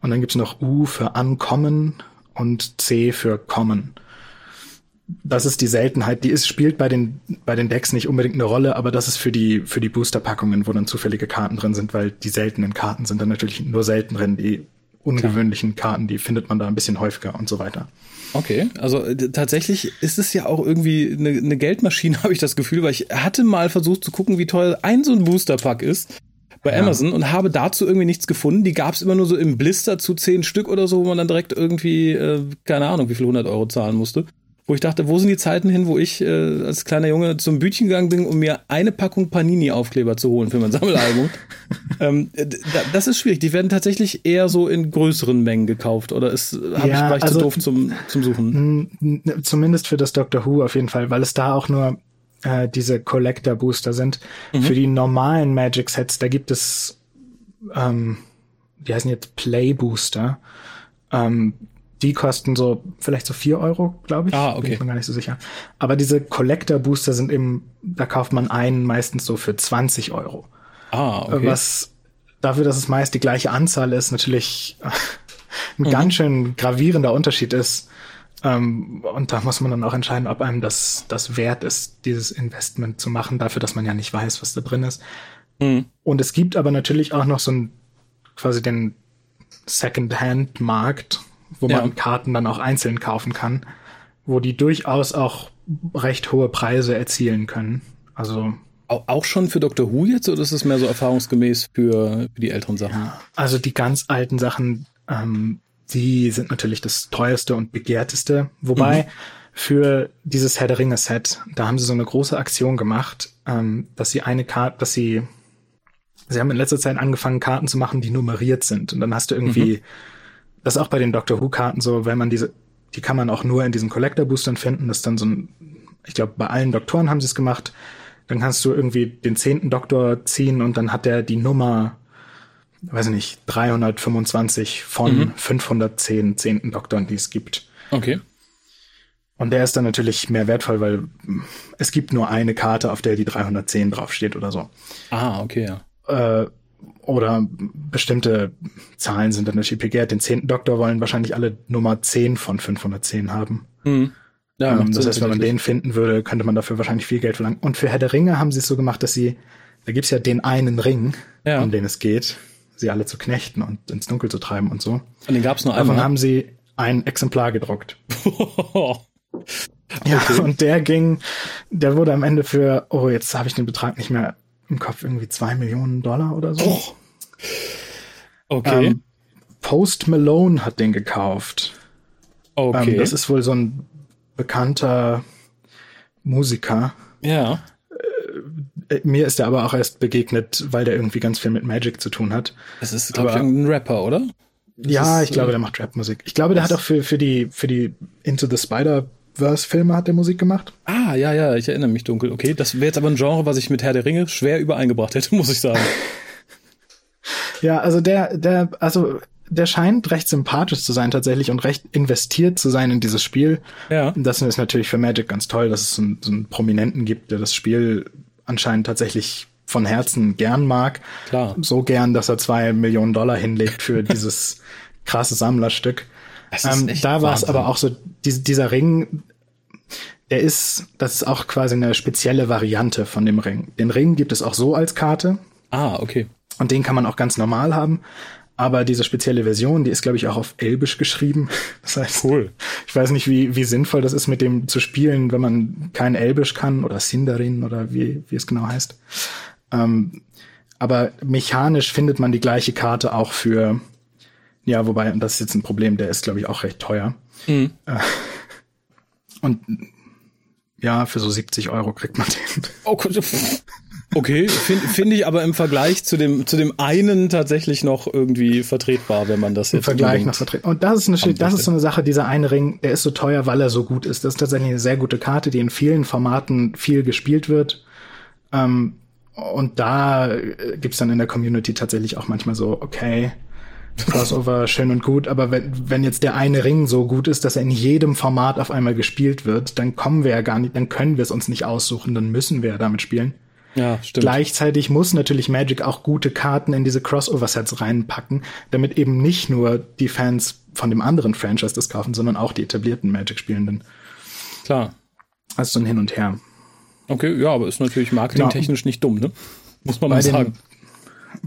Und dann gibt's noch U für Uncommon und C für Common das ist die Seltenheit, die ist, spielt bei den, bei den Decks nicht unbedingt eine Rolle, aber das ist für die, für die Booster-Packungen, wo dann zufällige Karten drin sind, weil die seltenen Karten sind dann natürlich nur selten drin. Die ungewöhnlichen Klar. Karten, die findet man da ein bisschen häufiger und so weiter. Okay, also äh, tatsächlich ist es ja auch irgendwie eine, eine Geldmaschine, habe ich das Gefühl, weil ich hatte mal versucht zu gucken, wie teuer ein so ein Booster-Pack ist bei ja. Amazon und habe dazu irgendwie nichts gefunden. Die gab es immer nur so im Blister zu zehn Stück oder so, wo man dann direkt irgendwie, äh, keine Ahnung, wie viel 100 Euro zahlen musste. Wo ich dachte, wo sind die Zeiten hin, wo ich äh, als kleiner Junge zum Bütchen gegangen bin, um mir eine Packung Panini-Aufkleber zu holen für mein Sammelalbum. ähm, das ist schwierig. Die werden tatsächlich eher so in größeren Mengen gekauft oder ist hab ja, ich, war ich also, zu doof zum, zum Suchen? Zumindest für das Doctor Who auf jeden Fall, weil es da auch nur äh, diese Collector Booster sind. Mhm. Für die normalen Magic Sets, da gibt es, ähm, die heißen jetzt Play Booster. Ähm, die kosten so vielleicht so vier Euro, glaube ich. Ah, okay. Bin ich mir gar nicht so sicher. Aber diese Collector Booster sind eben, da kauft man einen meistens so für 20 Euro. Ah, okay. Was dafür, dass es meist die gleiche Anzahl ist, natürlich ein mhm. ganz schön gravierender Unterschied ist. Ähm, und da muss man dann auch entscheiden, ob einem das, das wert ist, dieses Investment zu machen, dafür, dass man ja nicht weiß, was da drin ist. Mhm. Und es gibt aber natürlich auch noch so ein, quasi den Second-Hand-Markt, wo ja. man Karten dann auch einzeln kaufen kann, wo die durchaus auch recht hohe Preise erzielen können. Also auch schon für Dr. Who jetzt oder ist es mehr so erfahrungsgemäß für, für die älteren Sachen? Ja, also die ganz alten Sachen, ähm, die sind natürlich das teuerste und begehrteste. Wobei mhm. für dieses Herr der Ringe Set, da haben sie so eine große Aktion gemacht, ähm, dass sie eine Karte, dass sie, sie haben in letzter Zeit angefangen, Karten zu machen, die nummeriert sind. Und dann hast du irgendwie, mhm. Das ist auch bei den Doctor Who Karten so, wenn man diese, die kann man auch nur in diesen Collector Boostern finden. Das ist dann so ein, ich glaube, bei allen Doktoren haben sie es gemacht. Dann kannst du irgendwie den zehnten Doktor ziehen und dann hat der die Nummer weiß nicht, 325 von mhm. 510 zehnten Doktoren, die es gibt. Okay. Und der ist dann natürlich mehr wertvoll, weil es gibt nur eine Karte, auf der die 310 draufsteht oder so. Ah, okay, ja. Äh, oder bestimmte Zahlen sind dann natürlich begehrt. Den zehnten Doktor wollen wahrscheinlich alle Nummer 10 von 510 haben. Mhm. Ja, ähm, das heißt, wenn man den finden würde, könnte man dafür wahrscheinlich viel Geld verlangen. Und für Herr der Ringe haben sie es so gemacht, dass sie, da gibt's ja den einen Ring, ja. um den es geht sie alle zu knechten und ins Dunkel zu treiben und so. Und den gab es nur einmal. Davon haben sie ein Exemplar gedruckt. okay. Ja, und der ging, der wurde am Ende für, oh, jetzt habe ich den Betrag nicht mehr im Kopf, irgendwie zwei Millionen Dollar oder so. Oh. Okay. Ähm, Post Malone hat den gekauft. Okay. Ähm, das ist wohl so ein bekannter Musiker. Ja. Äh, mir ist er aber auch erst begegnet, weil der irgendwie ganz viel mit Magic zu tun hat. Das ist, glaube ich, ein Rapper, oder? Das ja, ist, ich glaube, der macht Rapmusik. Ich glaube, der hat auch für, für die, für die Into the Spider-Verse-Filme hat der Musik gemacht. Ah, ja, ja, ich erinnere mich dunkel. Okay, das wäre jetzt aber ein Genre, was ich mit Herr der Ringe schwer übereingebracht hätte, muss ich sagen. ja, also der, der, also der scheint recht sympathisch zu sein tatsächlich und recht investiert zu sein in dieses Spiel. Ja. Das ist natürlich für Magic ganz toll, dass es so einen, so einen Prominenten gibt, der das Spiel anscheinend tatsächlich von Herzen gern mag. Klar. So gern, dass er zwei Millionen Dollar hinlegt für dieses krasse Sammlerstück. Ähm, da war es aber auch so, die, dieser Ring, der ist, das ist auch quasi eine spezielle Variante von dem Ring. Den Ring gibt es auch so als Karte. Ah, okay. Und den kann man auch ganz normal haben. Aber diese spezielle Version, die ist, glaube ich, auch auf Elbisch geschrieben. Das heißt, cool. ich weiß nicht, wie, wie sinnvoll das ist, mit dem zu spielen, wenn man kein Elbisch kann oder Sindarin oder wie, wie es genau heißt. Ähm, aber mechanisch findet man die gleiche Karte auch für, ja, wobei, und das ist jetzt ein Problem, der ist, glaube ich, auch recht teuer. Mhm. Äh, und ja, für so 70 Euro kriegt man den. Oh Gott. Okay, finde find ich aber im Vergleich zu dem, zu dem einen tatsächlich noch irgendwie vertretbar, wenn man das jetzt. Im Vergleich noch vertretbar. Und das ist, eine, das ist so eine Sache, dieser eine Ring, der ist so teuer, weil er so gut ist. Das ist tatsächlich eine sehr gute Karte, die in vielen Formaten viel gespielt wird. Ähm, und da äh, gibt's dann in der Community tatsächlich auch manchmal so, okay, Crossover schön und gut, aber wenn, wenn jetzt der eine Ring so gut ist, dass er in jedem Format auf einmal gespielt wird, dann kommen wir ja gar nicht, dann können wir es uns nicht aussuchen, dann müssen wir ja damit spielen. Ja, stimmt. Gleichzeitig muss natürlich Magic auch gute Karten in diese Crossover-Sets reinpacken, damit eben nicht nur die Fans von dem anderen Franchise das kaufen, sondern auch die etablierten Magic-Spielenden. Klar. Also so ein Hin und Her. Okay, ja, aber ist natürlich marketingtechnisch genau. nicht dumm, ne? Muss man mal sagen.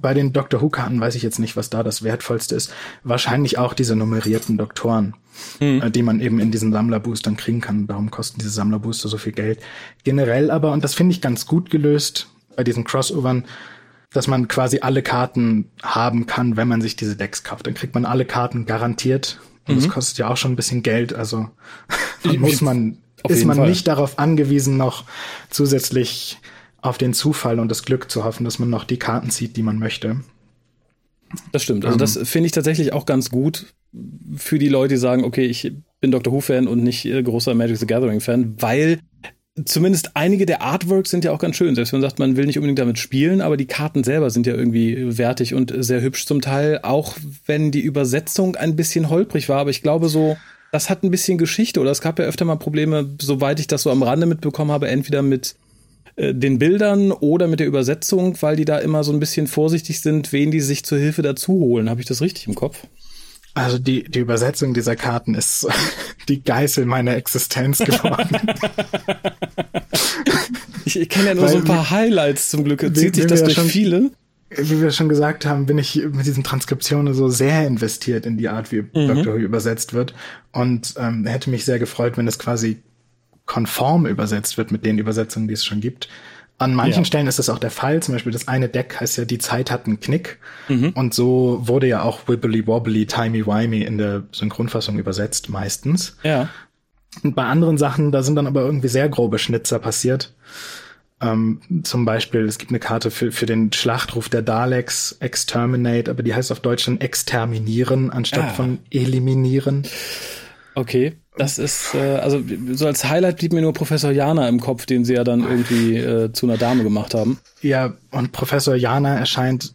Bei den Doctor Who-Karten weiß ich jetzt nicht, was da das Wertvollste ist. Wahrscheinlich auch diese nummerierten Doktoren, hm. äh, die man eben in diesen Sammlerboostern kriegen kann. Darum kosten diese Sammlerbooster so viel Geld. Generell aber, und das finde ich ganz gut gelöst bei diesen Crossovern, dass man quasi alle Karten haben kann, wenn man sich diese Decks kauft. Dann kriegt man alle Karten garantiert. Und mhm. das kostet ja auch schon ein bisschen Geld. Also muss man, ist man Fall. nicht darauf angewiesen, noch zusätzlich auf den Zufall und das Glück zu hoffen, dass man noch die Karten zieht, die man möchte. Das stimmt. Also das finde ich tatsächlich auch ganz gut für die Leute, die sagen, okay, ich bin Doctor Who-Fan und nicht äh, großer Magic the Gathering-Fan, weil zumindest einige der Artworks sind ja auch ganz schön. Selbst wenn man sagt, man will nicht unbedingt damit spielen, aber die Karten selber sind ja irgendwie wertig und sehr hübsch zum Teil, auch wenn die Übersetzung ein bisschen holprig war. Aber ich glaube so, das hat ein bisschen Geschichte oder es gab ja öfter mal Probleme, soweit ich das so am Rande mitbekommen habe, entweder mit äh, den Bildern oder mit der Übersetzung, weil die da immer so ein bisschen vorsichtig sind, wen die sich zur Hilfe dazu holen. Habe ich das richtig im Kopf? Also die, die Übersetzung dieser Karten ist die Geißel meiner Existenz geworden. ich, ich kenne ja nur Weil, so ein paar Highlights zum Glück. Zieht sich das durch schon, viele? Wie wir schon gesagt haben, bin ich mit diesen Transkriptionen so sehr investiert in die Art, wie mhm. Dr. Who übersetzt wird. Und ähm, hätte mich sehr gefreut, wenn es quasi konform übersetzt wird mit den Übersetzungen, die es schon gibt. An manchen ja. Stellen ist das auch der Fall. Zum Beispiel das eine Deck heißt ja, die Zeit hat einen Knick. Mhm. Und so wurde ja auch Wibbly Wobbly, Timey Wimey in der Synchronfassung übersetzt, meistens. Ja. Und bei anderen Sachen, da sind dann aber irgendwie sehr grobe Schnitzer passiert. Ähm, zum Beispiel, es gibt eine Karte für, für den Schlachtruf der Daleks, Exterminate, aber die heißt auf Deutsch dann exterminieren anstatt ah. von eliminieren. Okay. Das ist, äh, also so als Highlight blieb mir nur Professor Jana im Kopf, den sie ja dann irgendwie äh, zu einer Dame gemacht haben. Ja, und Professor Jana erscheint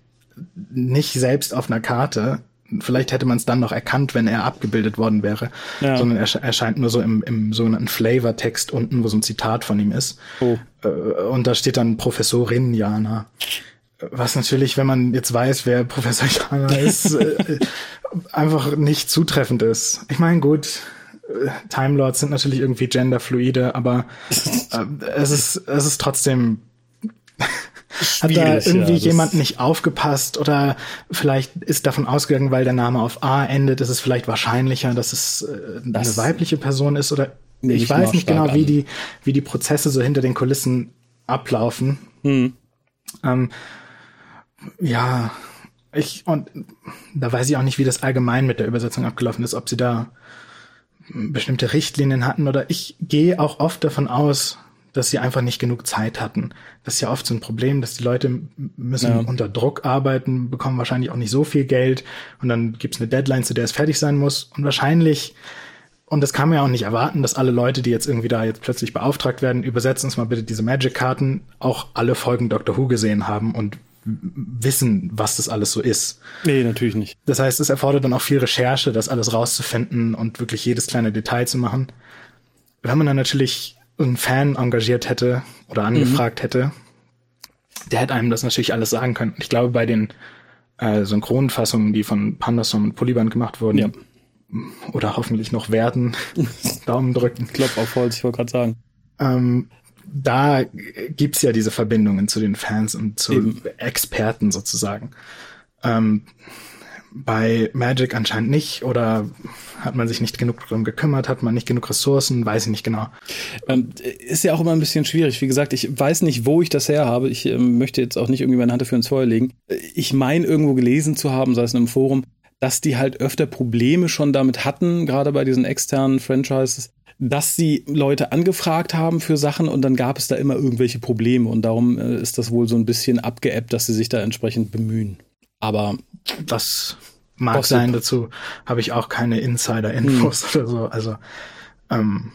nicht selbst auf einer Karte. Vielleicht hätte man es dann noch erkannt, wenn er abgebildet worden wäre, ja. sondern er erscheint nur so im, im sogenannten Flavor-Text unten, wo so ein Zitat von ihm ist. Oh. Äh, und da steht dann Professorin Jana. Was natürlich, wenn man jetzt weiß, wer Professor Jana ist, äh, einfach nicht zutreffend ist. Ich meine, gut, Time Lords sind natürlich irgendwie genderfluide, aber äh, es ist es ist trotzdem hat da irgendwie ja, jemand nicht aufgepasst oder vielleicht ist davon ausgegangen, weil der Name auf A endet, ist es vielleicht wahrscheinlicher, dass es äh, das eine weibliche Person ist oder ich weiß nicht genau, an. wie die wie die Prozesse so hinter den Kulissen ablaufen. Hm. Ähm, ja, ich und da weiß ich auch nicht, wie das allgemein mit der Übersetzung abgelaufen ist, ob sie da bestimmte Richtlinien hatten oder ich gehe auch oft davon aus, dass sie einfach nicht genug Zeit hatten. Das ist ja oft so ein Problem, dass die Leute müssen ja. unter Druck arbeiten, bekommen wahrscheinlich auch nicht so viel Geld und dann gibt's eine Deadline, zu der es fertig sein muss und wahrscheinlich und das kann man ja auch nicht erwarten, dass alle Leute, die jetzt irgendwie da jetzt plötzlich beauftragt werden, übersetzen uns mal bitte diese Magic-Karten, auch alle Folgen Doctor Who gesehen haben und wissen, was das alles so ist. Nee, natürlich nicht. Das heißt, es erfordert dann auch viel Recherche, das alles rauszufinden und wirklich jedes kleine Detail zu machen. Wenn man dann natürlich einen Fan engagiert hätte oder angefragt mhm. hätte, der hätte einem das natürlich alles sagen können. Ich glaube, bei den äh, Synchronfassungen, die von Pandasom und Polyband gemacht wurden, ja. oder hoffentlich noch werden, Daumen drücken. Klopf auf Holz, ich wollte gerade sagen. Ähm, da gibt's ja diese Verbindungen zu den Fans und zu Eben. Experten sozusagen. Ähm, bei Magic anscheinend nicht oder hat man sich nicht genug darum gekümmert, hat man nicht genug Ressourcen, weiß ich nicht genau. Ähm, ist ja auch immer ein bisschen schwierig. Wie gesagt, ich weiß nicht, wo ich das her habe. Ich äh, möchte jetzt auch nicht irgendwie meine Hand dafür ins Feuer legen. Ich meine irgendwo gelesen zu haben, sei es in einem Forum, dass die halt öfter Probleme schon damit hatten, gerade bei diesen externen Franchises, dass sie Leute angefragt haben für Sachen und dann gab es da immer irgendwelche Probleme und darum äh, ist das wohl so ein bisschen abgeebbt, dass sie sich da entsprechend bemühen. Aber das mag Gossip. sein, dazu habe ich auch keine Insider-Infos hm. oder so. Also ähm,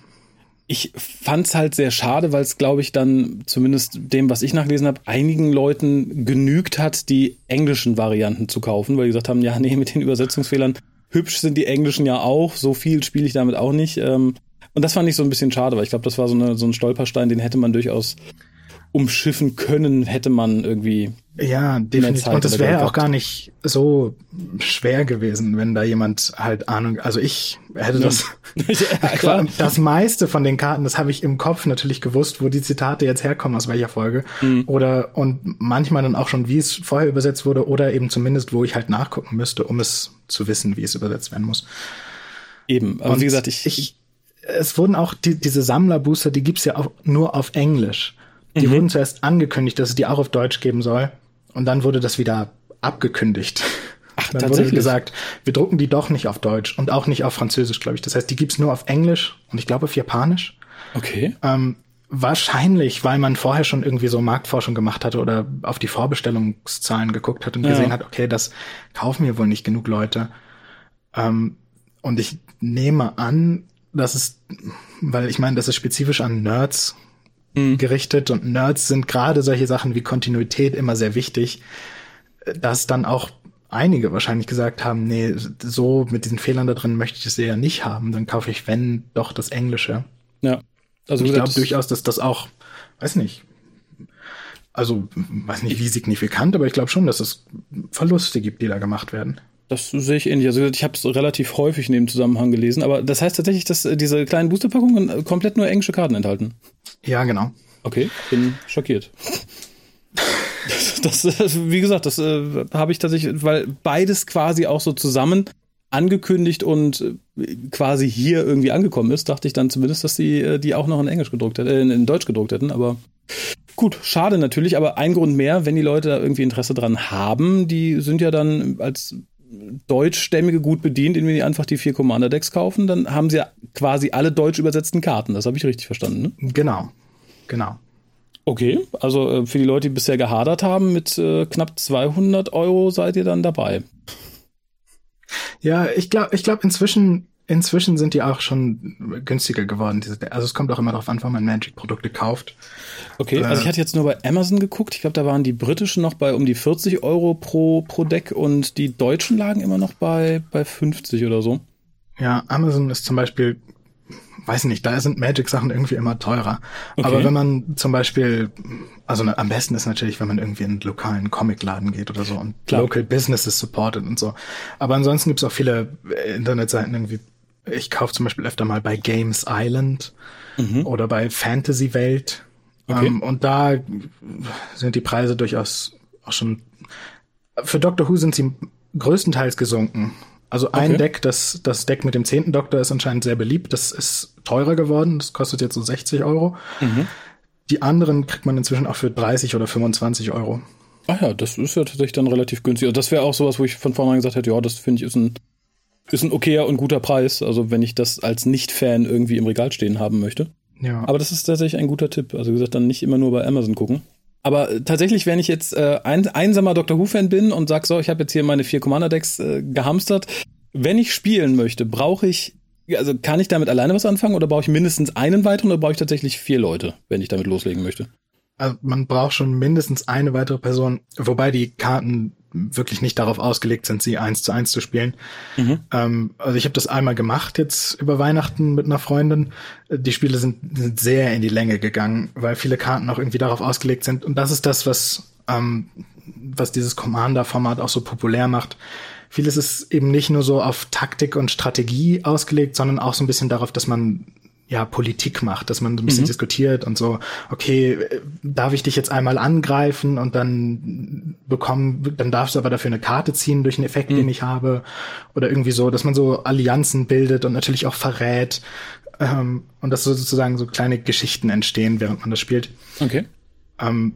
ich fand's halt sehr schade, weil es, glaube ich, dann zumindest dem, was ich nachgelesen habe, einigen Leuten genügt hat, die englischen Varianten zu kaufen, weil die gesagt haben, ja, nee, mit den Übersetzungsfehlern hübsch sind die englischen ja auch, so viel spiele ich damit auch nicht. Ähm, und das fand ich so ein bisschen schade, weil ich glaube, das war so, eine, so ein Stolperstein, den hätte man durchaus umschiffen können, hätte man irgendwie. Ja, definitiv. Und es wäre auch gar nicht so schwer gewesen, wenn da jemand halt Ahnung, also ich hätte das, ja, das meiste von den Karten, das habe ich im Kopf natürlich gewusst, wo die Zitate jetzt herkommen, aus welcher Folge. Mhm. Oder, und manchmal dann auch schon, wie es vorher übersetzt wurde, oder eben zumindest, wo ich halt nachgucken müsste, um es zu wissen, wie es übersetzt werden muss. Eben, aber und wie gesagt, ich, ich es wurden auch die, diese Sammlerbooster, die gibt's ja auch nur auf Englisch. Die mhm. wurden zuerst angekündigt, dass es die auch auf Deutsch geben soll. Und dann wurde das wieder abgekündigt. Ach, dann wurde gesagt, wir drucken die doch nicht auf Deutsch und auch nicht auf Französisch, glaube ich. Das heißt, die gibt's nur auf Englisch und ich glaube auf Japanisch. Okay. Ähm, wahrscheinlich, weil man vorher schon irgendwie so Marktforschung gemacht hatte oder auf die Vorbestellungszahlen geguckt hat und ja. gesehen hat, okay, das kaufen mir wohl nicht genug Leute. Ähm, und ich nehme an, dass es, weil ich meine, das ist spezifisch an Nerds mhm. gerichtet und Nerds sind gerade solche Sachen wie Kontinuität immer sehr wichtig, dass dann auch einige wahrscheinlich gesagt haben, nee, so mit diesen Fehlern da drin möchte ich es eher nicht haben, dann kaufe ich, wenn, doch das Englische. Ja. Also ich glaube durchaus, dass das auch, weiß nicht, also weiß nicht wie signifikant, aber ich glaube schon, dass es Verluste gibt, die da gemacht werden. Das sehe ich ähnlich. Also ich habe es relativ häufig in dem Zusammenhang gelesen, aber das heißt tatsächlich, dass äh, diese kleinen Boosterpackungen komplett nur englische Karten enthalten. Ja, genau. Okay, bin schockiert. das, das, wie gesagt, das äh, habe ich tatsächlich, weil beides quasi auch so zusammen angekündigt und äh, quasi hier irgendwie angekommen ist, dachte ich dann zumindest, dass die äh, die auch noch in Englisch gedruckt hätten, äh, in Deutsch gedruckt hätten, aber gut, schade natürlich, aber ein Grund mehr, wenn die Leute da irgendwie Interesse dran haben, die sind ja dann als Deutschstämmige gut bedient, indem die einfach die vier Commander-Decks kaufen, dann haben sie ja quasi alle deutsch übersetzten Karten. Das habe ich richtig verstanden, ne? Genau, genau. Okay, also äh, für die Leute, die bisher gehadert haben, mit äh, knapp 200 Euro seid ihr dann dabei. Ja, ich glaube, ich glaube inzwischen Inzwischen sind die auch schon günstiger geworden. Also es kommt auch immer darauf an, wann man Magic-Produkte kauft. Okay, also ich äh, hatte jetzt nur bei Amazon geguckt. Ich glaube, da waren die britischen noch bei um die 40 Euro pro, pro Deck und die deutschen lagen immer noch bei, bei 50 oder so. Ja, Amazon ist zum Beispiel, weiß nicht, da sind Magic-Sachen irgendwie immer teurer. Okay. Aber wenn man zum Beispiel, also am besten ist natürlich, wenn man irgendwie in einen lokalen Comicladen geht oder so und Klar. Local Businesses supportet und so. Aber ansonsten gibt es auch viele Internetseiten irgendwie ich kaufe zum Beispiel öfter mal bei Games Island mhm. oder bei Fantasy Welt. Okay. Ähm, und da sind die Preise durchaus auch schon. Für Doctor Who sind sie größtenteils gesunken. Also ein okay. Deck, das, das Deck mit dem zehnten Doktor ist anscheinend sehr beliebt. Das ist teurer geworden. Das kostet jetzt so 60 Euro. Mhm. Die anderen kriegt man inzwischen auch für 30 oder 25 Euro. Ah ja, das ist ja tatsächlich dann relativ günstig. Also das wäre auch sowas, wo ich von vornherein gesagt hätte, ja, das finde ich ist ein ist ein okayer und guter Preis, also wenn ich das als Nicht-Fan irgendwie im Regal stehen haben möchte. Ja. Aber das ist tatsächlich ein guter Tipp. Also wie gesagt, dann nicht immer nur bei Amazon gucken. Aber äh, tatsächlich, wenn ich jetzt äh, ein einsamer Doctor Who-Fan bin und sag so, ich habe jetzt hier meine vier Commander-Decks äh, gehamstert, wenn ich spielen möchte, brauche ich, also kann ich damit alleine was anfangen oder brauche ich mindestens einen weiteren oder brauche ich tatsächlich vier Leute, wenn ich damit loslegen möchte? Also man braucht schon mindestens eine weitere Person, wobei die Karten wirklich nicht darauf ausgelegt sind, sie eins zu eins zu spielen. Mhm. Ähm, also ich habe das einmal gemacht jetzt über Weihnachten mit einer Freundin. Die Spiele sind, sind sehr in die Länge gegangen, weil viele Karten auch irgendwie darauf ausgelegt sind. Und das ist das, was, ähm, was dieses Commander-Format auch so populär macht. Vieles ist eben nicht nur so auf Taktik und Strategie ausgelegt, sondern auch so ein bisschen darauf, dass man ja, Politik macht, dass man so ein bisschen mhm. diskutiert und so, okay, darf ich dich jetzt einmal angreifen und dann bekommen, dann darfst du aber dafür eine Karte ziehen durch einen Effekt, mhm. den ich habe oder irgendwie so, dass man so Allianzen bildet und natürlich auch verrät ähm, und dass so sozusagen so kleine Geschichten entstehen, während man das spielt. Okay. Ähm,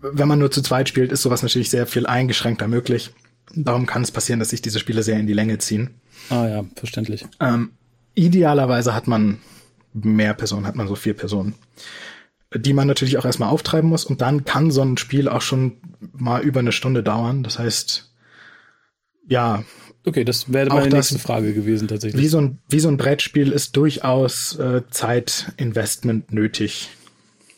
wenn man nur zu zweit spielt, ist sowas natürlich sehr viel eingeschränkter möglich. Darum kann es passieren, dass sich diese Spiele sehr in die Länge ziehen. Ah ja, verständlich. Ähm, Idealerweise hat man mehr Personen, hat man so vier Personen, die man natürlich auch erstmal auftreiben muss und dann kann so ein Spiel auch schon mal über eine Stunde dauern. Das heißt, ja. Okay, das wäre meine nächste Frage gewesen tatsächlich. Wie so ein, wie so ein Brettspiel ist durchaus äh, Zeitinvestment nötig.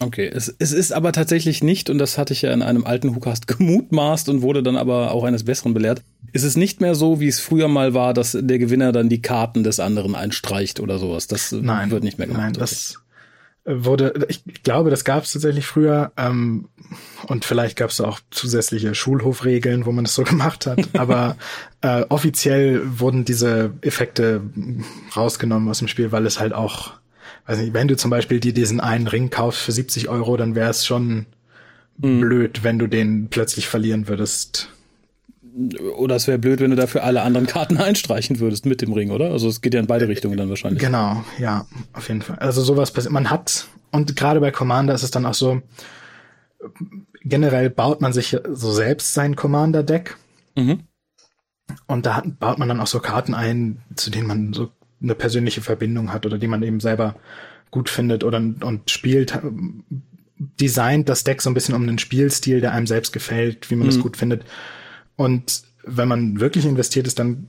Okay, es, es ist aber tatsächlich nicht, und das hatte ich ja in einem alten Hookast gemutmaßt und wurde dann aber auch eines Besseren belehrt, ist es nicht mehr so, wie es früher mal war, dass der Gewinner dann die Karten des anderen einstreicht oder sowas. Das nein, wird nicht mehr gemacht. Nein, das, wurde, ich glaube, das gab es tatsächlich früher ähm, und vielleicht gab es auch zusätzliche Schulhofregeln, wo man das so gemacht hat, aber äh, offiziell wurden diese Effekte rausgenommen aus dem Spiel, weil es halt auch, nicht, wenn du zum Beispiel dir diesen einen Ring kaufst für 70 Euro, dann wäre es schon mhm. blöd, wenn du den plötzlich verlieren würdest. Oder es wäre blöd, wenn du dafür alle anderen Karten einstreichen würdest mit dem Ring, oder? Also es geht ja in beide Richtungen dann wahrscheinlich. Genau, ja, auf jeden Fall. Also sowas passiert. Man hat, und gerade bei Commander ist es dann auch so, generell baut man sich so selbst sein Commander-Deck. Mhm. Und da baut man dann auch so Karten ein, zu denen man so eine persönliche Verbindung hat oder die man eben selber gut findet oder und spielt, designt das Deck so ein bisschen um den Spielstil, der einem selbst gefällt, wie man mhm. das gut findet. Und wenn man wirklich investiert ist, dann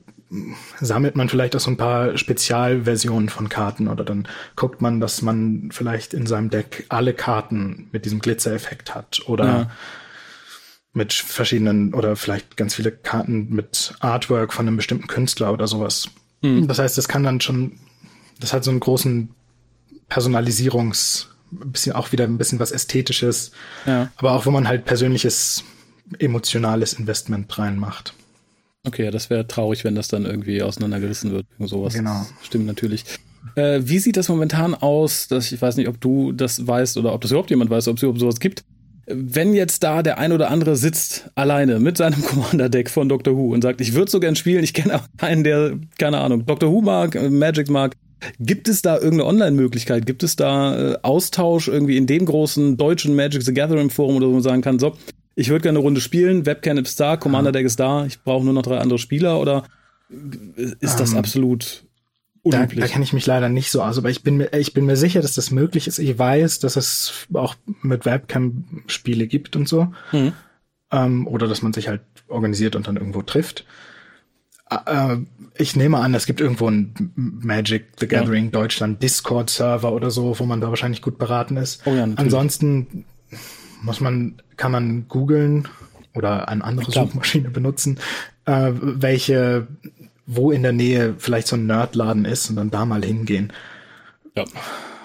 sammelt man vielleicht auch so ein paar Spezialversionen von Karten oder dann guckt man, dass man vielleicht in seinem Deck alle Karten mit diesem Glitzereffekt hat oder ja. mit verschiedenen oder vielleicht ganz viele Karten mit Artwork von einem bestimmten Künstler oder sowas. Mhm. Das heißt, das kann dann schon, das hat so einen großen Personalisierungs, bisschen auch wieder ein bisschen was Ästhetisches, ja. aber auch wo man halt persönliches emotionales Investment reinmacht. Okay, das wäre traurig, wenn das dann irgendwie auseinandergerissen wird. Sowas. Genau. Stimmt natürlich. Äh, wie sieht das momentan aus? Dass ich weiß nicht, ob du das weißt oder ob das überhaupt jemand weiß, ob es überhaupt sowas gibt. Wenn jetzt da der ein oder andere sitzt alleine mit seinem Commander-Deck von Doctor Who und sagt, ich würde so gern spielen, ich kenne auch keinen, der, keine Ahnung, Doctor Who mag, Magic mag, Gibt es da irgendeine Online-Möglichkeit? Gibt es da äh, Austausch irgendwie in dem großen deutschen Magic the Gathering Forum oder so, wo man sagen kann, so, ich würde gerne eine Runde spielen, Webcam ist da, Commander Deck ist da, ich brauche nur noch drei andere Spieler oder ist das um, ähm, absolut? Da, da kenne ich mich leider nicht so aus, aber ich bin mir, ich bin mir sicher, dass das möglich ist. Ich weiß, dass es auch mit Webcam Spiele gibt und so. Mhm. Ähm, oder dass man sich halt organisiert und dann irgendwo trifft. Äh, ich nehme an, es gibt irgendwo ein Magic the Gathering ja. Deutschland Discord Server oder so, wo man da wahrscheinlich gut beraten ist. Oh ja, Ansonsten muss man, kann man googeln oder eine andere Klar. Suchmaschine benutzen, äh, welche, wo in der Nähe vielleicht so ein Nerdladen ist und dann da mal hingehen. Ja,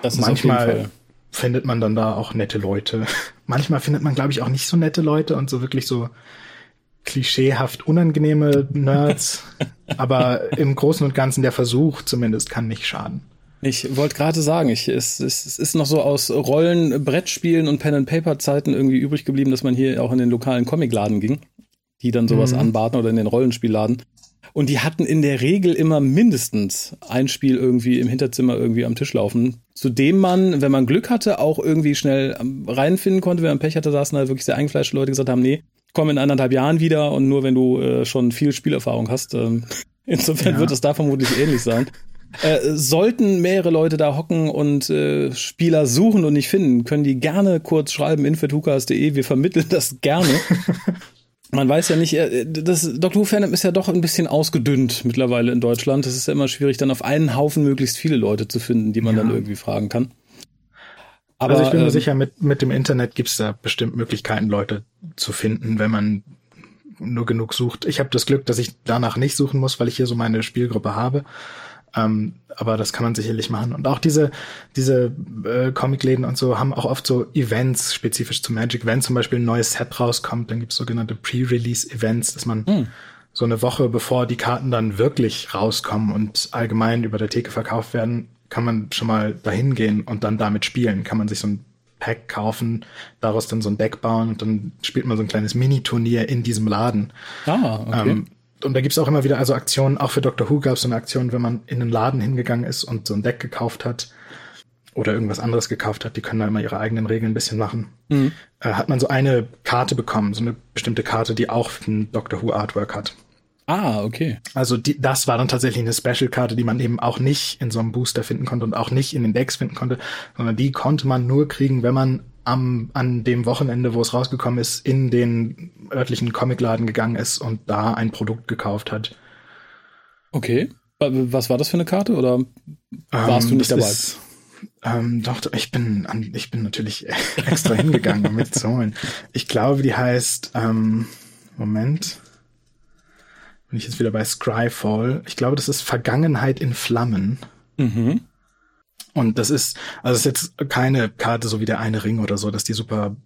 das ist Manchmal findet man dann da auch nette Leute. Manchmal findet man, glaube ich, auch nicht so nette Leute und so wirklich so klischeehaft unangenehme Nerds. aber im Großen und Ganzen der Versuch zumindest kann nicht schaden. Ich wollte gerade sagen, ich, es, es, es ist noch so aus Rollen, Brettspielen und Pen-and-Paper-Zeiten irgendwie übrig geblieben, dass man hier auch in den lokalen Comicladen ging, die dann sowas mhm. anbaten oder in den Rollenspielladen. Und die hatten in der Regel immer mindestens ein Spiel irgendwie im Hinterzimmer irgendwie am Tisch laufen, zu dem man, wenn man Glück hatte, auch irgendwie schnell reinfinden konnte. Wenn man Pech hatte, saßen halt wirklich sehr eingefleischte Leute gesagt haben, nee, komm in anderthalb Jahren wieder und nur wenn du äh, schon viel Spielerfahrung hast. Ähm, insofern ja. wird es da vermutlich ähnlich sein. Äh, sollten mehrere Leute da hocken und äh, Spieler suchen und nicht finden, können die gerne kurz schreiben, infetukas.de, wir vermitteln das gerne. Man weiß ja nicht, äh, das Doctor Who Fandom ist ja doch ein bisschen ausgedünnt mittlerweile in Deutschland. Es ist ja immer schwierig, dann auf einen Haufen möglichst viele Leute zu finden, die man ja. dann irgendwie fragen kann. Aber also ich bin mir ähm, sicher, mit, mit dem Internet gibt es da bestimmt Möglichkeiten, Leute zu finden, wenn man nur genug sucht. Ich habe das Glück, dass ich danach nicht suchen muss, weil ich hier so meine Spielgruppe habe. Ähm, aber das kann man sicherlich machen. Und auch diese, diese äh, Comicläden und so haben auch oft so Events spezifisch zu Magic. Wenn zum Beispiel ein neues Set rauskommt, dann gibt es sogenannte Pre-Release-Events, dass man hm. so eine Woche bevor die Karten dann wirklich rauskommen und allgemein über der Theke verkauft werden, kann man schon mal dahin gehen und dann damit spielen. Kann man sich so ein Pack kaufen, daraus dann so ein Deck bauen und dann spielt man so ein kleines Mini-Turnier in diesem Laden. Ah, okay. Ähm, und da gibt's auch immer wieder also Aktionen, auch für Doctor Who gab es so eine Aktion, wenn man in den Laden hingegangen ist und so ein Deck gekauft hat oder irgendwas anderes gekauft hat, die können da immer ihre eigenen Regeln ein bisschen machen, mhm. äh, hat man so eine Karte bekommen, so eine bestimmte Karte, die auch ein Doctor Who Artwork hat. Ah, okay. Also die, das war dann tatsächlich eine Special-Karte, die man eben auch nicht in so einem Booster finden konnte und auch nicht in den Decks finden konnte, sondern die konnte man nur kriegen, wenn man am, an dem Wochenende, wo es rausgekommen ist, in den örtlichen Comicladen gegangen ist und da ein Produkt gekauft hat. Okay. Was war das für eine Karte oder warst ähm, du nicht dabei? Ist, ähm, doch, ich bin, an, ich bin natürlich extra hingegangen, um mitzuholen. Ich glaube, die heißt, ähm, Moment. Bin ich jetzt wieder bei Scryfall. Ich glaube, das ist Vergangenheit in Flammen. Mhm. Und das ist, also es ist jetzt keine Karte so wie der eine Ring oder so, dass die super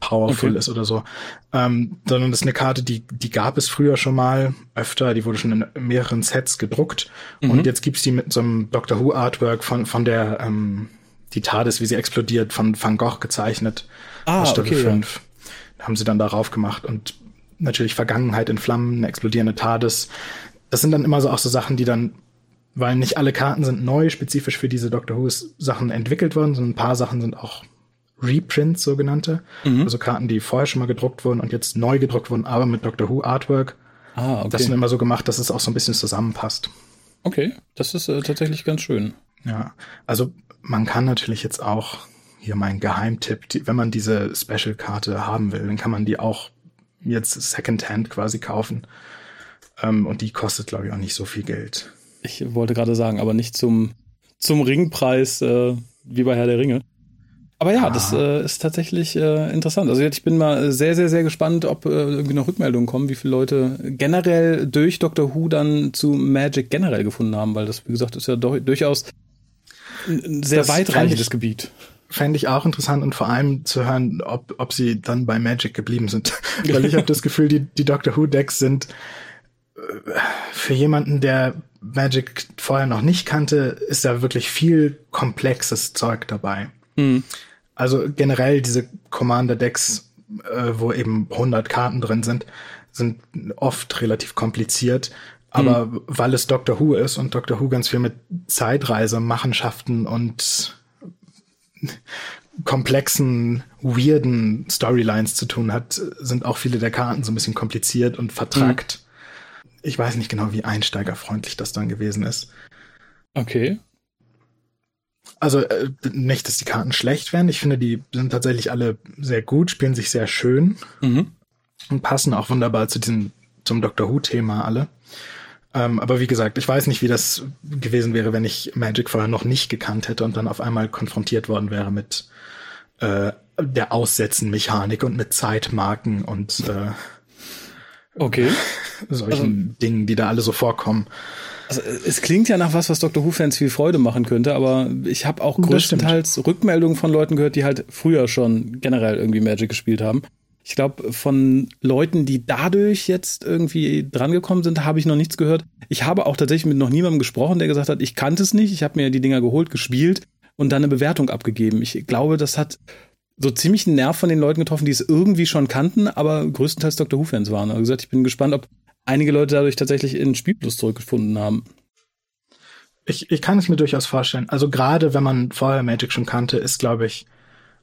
powerful okay. ist oder so, ähm, sondern das ist eine Karte, die, die gab es früher schon mal öfter, die wurde schon in mehreren Sets gedruckt mhm. und jetzt gibt's die mit so einem Doctor Who Artwork von, von der, ähm, die TARDIS, wie sie explodiert, von Van Gogh gezeichnet. Ah, Staffel okay, 5. Ja. Haben sie dann darauf gemacht und natürlich Vergangenheit in Flammen, eine explodierende TARDIS. Das sind dann immer so auch so Sachen, die dann weil nicht alle Karten sind neu, spezifisch für diese Doctor Who Sachen entwickelt worden, sondern ein paar Sachen sind auch Reprints, sogenannte. Mhm. Also Karten, die vorher schon mal gedruckt wurden und jetzt neu gedruckt wurden, aber mit Doctor Who Artwork. Ah, okay. Das sind immer so gemacht, dass es auch so ein bisschen zusammenpasst. Okay, das ist äh, tatsächlich ganz schön. Ja, also man kann natürlich jetzt auch, hier mein Geheimtipp, die, wenn man diese Special-Karte haben will, dann kann man die auch jetzt Secondhand quasi kaufen. Ähm, und die kostet, glaube ich, auch nicht so viel Geld. Ich wollte gerade sagen, aber nicht zum, zum Ringpreis äh, wie bei Herr der Ringe. Aber ja, ah. das äh, ist tatsächlich äh, interessant. Also ich bin mal sehr, sehr, sehr gespannt, ob äh, irgendwie noch Rückmeldungen kommen, wie viele Leute generell durch Doctor Who dann zu Magic generell gefunden haben, weil das, wie gesagt, ist ja doch, durchaus ein sehr das weitreichendes Gebiet. Fände ich auch interessant und vor allem zu hören, ob, ob sie dann bei Magic geblieben sind. weil ich habe das Gefühl, die, die Doctor Who Decks sind äh, für jemanden, der Magic vorher noch nicht kannte, ist da wirklich viel komplexes Zeug dabei. Mhm. Also generell diese Commander-Decks, äh, wo eben 100 Karten drin sind, sind oft relativ kompliziert. Aber mhm. weil es Doctor Who ist und Doctor Who ganz viel mit Zeitreise, Machenschaften und komplexen, weirden Storylines zu tun hat, sind auch viele der Karten so ein bisschen kompliziert und vertrackt. Mhm. Ich weiß nicht genau, wie einsteigerfreundlich das dann gewesen ist. Okay. Also äh, nicht, dass die Karten schlecht werden. Ich finde, die sind tatsächlich alle sehr gut, spielen sich sehr schön mhm. und passen auch wunderbar zu diesem zum Doctor Who-Thema alle. Ähm, aber wie gesagt, ich weiß nicht, wie das gewesen wäre, wenn ich Magic vorher noch nicht gekannt hätte und dann auf einmal konfrontiert worden wäre mit äh, der Aussetzen-Mechanik und mit Zeitmarken und äh, okay. solchen also, Dingen, die da alle so vorkommen. Also es klingt ja nach was, was Dr. Who-Fans viel Freude machen könnte, aber ich habe auch größtenteils Rückmeldungen von Leuten gehört, die halt früher schon generell irgendwie Magic gespielt haben. Ich glaube, von Leuten, die dadurch jetzt irgendwie drangekommen sind, habe ich noch nichts gehört. Ich habe auch tatsächlich mit noch niemandem gesprochen, der gesagt hat, ich kannte es nicht, ich habe mir die Dinger geholt, gespielt und dann eine Bewertung abgegeben. Ich glaube, das hat so ziemlich einen Nerv von den Leuten getroffen, die es irgendwie schon kannten, aber größtenteils Dr. Who-Fans waren. Also gesagt, ich bin gespannt, ob einige Leute dadurch tatsächlich in Spielplus zurückgefunden haben. Ich, ich kann es mir durchaus vorstellen. Also gerade wenn man vorher Magic schon kannte, ist, glaube ich,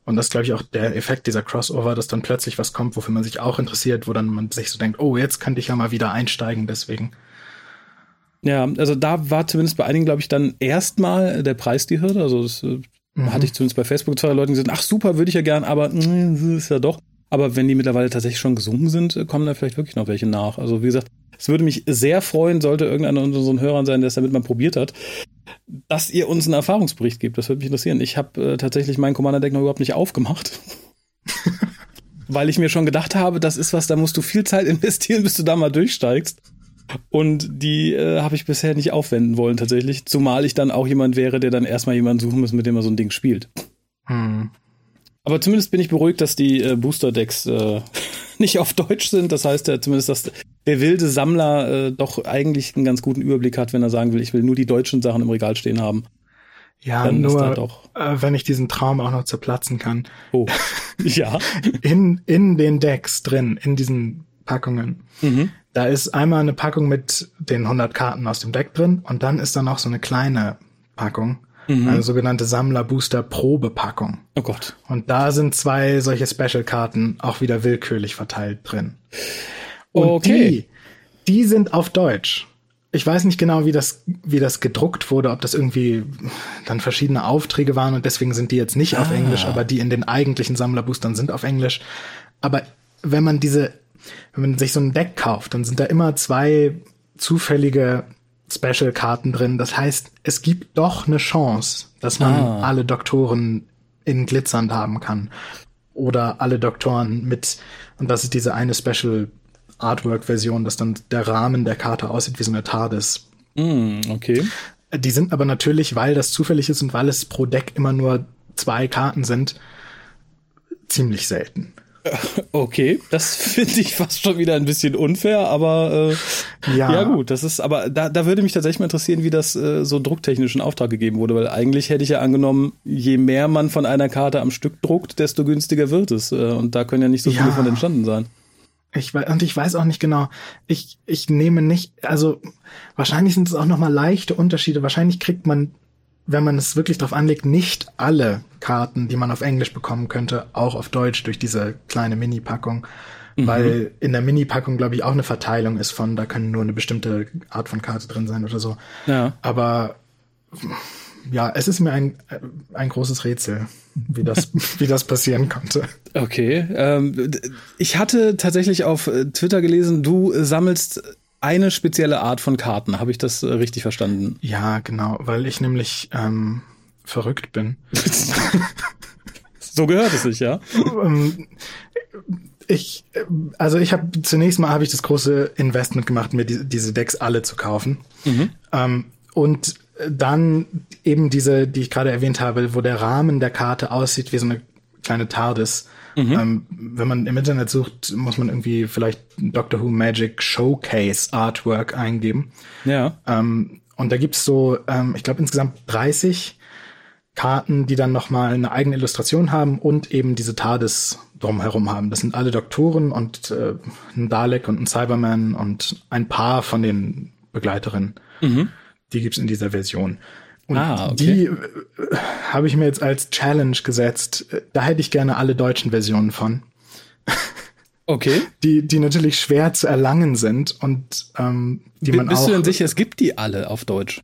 und das glaube ich auch der Effekt dieser Crossover, dass dann plötzlich was kommt, wofür man sich auch interessiert, wo dann man sich so denkt, oh, jetzt könnte ich ja mal wieder einsteigen, deswegen. Ja, also da war zumindest bei einigen, glaube ich, dann erstmal der Preis die Hürde. Also das äh, mhm. hatte ich zumindest bei Facebook zwei Leuten gesagt, ach super, würde ich ja gern, aber mh, mm, ist ja doch. Aber wenn die mittlerweile tatsächlich schon gesungen sind, kommen da vielleicht wirklich noch welche nach. Also wie gesagt, es würde mich sehr freuen, sollte irgendeiner unter unseren Hörern sein, der es damit mal probiert hat, dass ihr uns einen Erfahrungsbericht gebt. Das würde mich interessieren. Ich habe äh, tatsächlich mein Commander-Deck noch überhaupt nicht aufgemacht. weil ich mir schon gedacht habe, das ist was, da musst du viel Zeit investieren, bis du da mal durchsteigst. Und die äh, habe ich bisher nicht aufwenden wollen tatsächlich, zumal ich dann auch jemand wäre, der dann erstmal jemanden suchen muss, mit dem er so ein Ding spielt. Hm. Aber zumindest bin ich beruhigt, dass die äh, Booster-Decks äh, nicht auf Deutsch sind. Das heißt ja zumindest, dass der wilde Sammler äh, doch eigentlich einen ganz guten Überblick hat, wenn er sagen will, ich will nur die deutschen Sachen im Regal stehen haben. Ja, Dann nur, äh, wenn ich diesen Traum auch noch zerplatzen kann. Oh, ja. in, in den Decks drin, in diesen Packungen. Mhm. Da ist einmal eine Packung mit den 100 Karten aus dem Deck drin und dann ist da noch so eine kleine Packung Mhm. Eine sogenannte Sammler-Booster-Probepackung. Oh Gott. Und da sind zwei solche Special-Karten auch wieder willkürlich verteilt drin. Und okay. die, die sind auf Deutsch. Ich weiß nicht genau, wie das, wie das gedruckt wurde, ob das irgendwie dann verschiedene Aufträge waren und deswegen sind die jetzt nicht ah. auf Englisch, aber die in den eigentlichen Sammlerboostern sind auf Englisch. Aber wenn man diese, wenn man sich so ein Deck kauft, dann sind da immer zwei zufällige Special-Karten drin. Das heißt, es gibt doch eine Chance, dass man ah. alle Doktoren in glitzernd haben kann. Oder alle Doktoren mit, und das ist diese eine Special Artwork-Version, dass dann der Rahmen der Karte aussieht wie so eine TARDIS. Mm, okay. Die sind aber natürlich, weil das zufällig ist und weil es pro Deck immer nur zwei Karten sind, ziemlich selten. Okay, das finde ich fast schon wieder ein bisschen unfair, aber äh, ja. ja gut, das ist, aber da, da würde mich tatsächlich mal interessieren, wie das äh, so drucktechnisch in Auftrag gegeben wurde, weil eigentlich hätte ich ja angenommen, je mehr man von einer Karte am Stück druckt, desto günstiger wird es. Äh, und da können ja nicht so viele ja. von entstanden sein. Ich weiß, und ich weiß auch nicht genau. Ich, ich nehme nicht, also wahrscheinlich sind es auch nochmal leichte Unterschiede. Wahrscheinlich kriegt man wenn man es wirklich drauf anlegt, nicht alle Karten, die man auf Englisch bekommen könnte, auch auf Deutsch durch diese kleine Mini-Packung. Mhm. Weil in der Mini-Packung, glaube ich, auch eine Verteilung ist von, da kann nur eine bestimmte Art von Karte drin sein oder so. Ja. Aber ja, es ist mir ein, ein großes Rätsel, wie das, wie das passieren konnte. Okay. Ähm, ich hatte tatsächlich auf Twitter gelesen, du sammelst eine spezielle Art von Karten. Habe ich das äh, richtig verstanden? Ja, genau, weil ich nämlich ähm, verrückt bin. so gehört es sich, ja. Ähm, ich, also ich habe zunächst mal habe ich das große Investment gemacht, mir die, diese Decks alle zu kaufen. Mhm. Ähm, und dann eben diese, die ich gerade erwähnt habe, wo der Rahmen der Karte aussieht wie so eine kleine TARDIS. Mhm. Ähm, wenn man im Internet sucht, muss man irgendwie vielleicht Doctor Who Magic Showcase Artwork eingeben. Ja. Ähm, und da gibt's so, ähm, ich glaube insgesamt 30 Karten, die dann nochmal eine eigene Illustration haben und eben diese TARDIS drumherum haben. Das sind alle Doktoren und äh, ein Dalek und ein Cyberman und ein paar von den Begleiterinnen. Mhm. Die gibt's in dieser Version. Und ah, okay. die äh, habe ich mir jetzt als Challenge gesetzt. Da hätte ich gerne alle deutschen Versionen von. Okay. Die, die natürlich schwer zu erlangen sind und ähm, die man Bist auch. Bist du denn sicher, es gibt die alle auf Deutsch?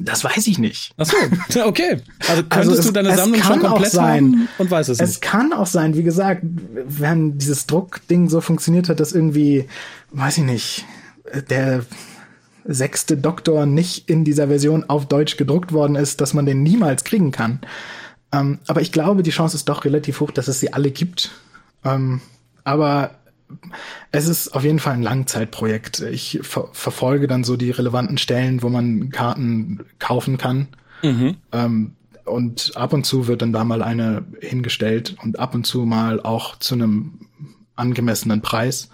Das weiß ich nicht. Ach so, okay. Also könntest also es, du deine Sammlung schon komplett sein und weiß es, es nicht? Es kann auch sein, wie gesagt, wenn dieses Druckding so funktioniert hat, dass irgendwie, weiß ich nicht, der sechste Doktor nicht in dieser Version auf Deutsch gedruckt worden ist, dass man den niemals kriegen kann. Ähm, aber ich glaube, die Chance ist doch relativ hoch, dass es sie alle gibt. Ähm, aber es ist auf jeden Fall ein Langzeitprojekt. Ich ver verfolge dann so die relevanten Stellen, wo man Karten kaufen kann. Mhm. Ähm, und ab und zu wird dann da mal eine hingestellt und ab und zu mal auch zu einem angemessenen Preis.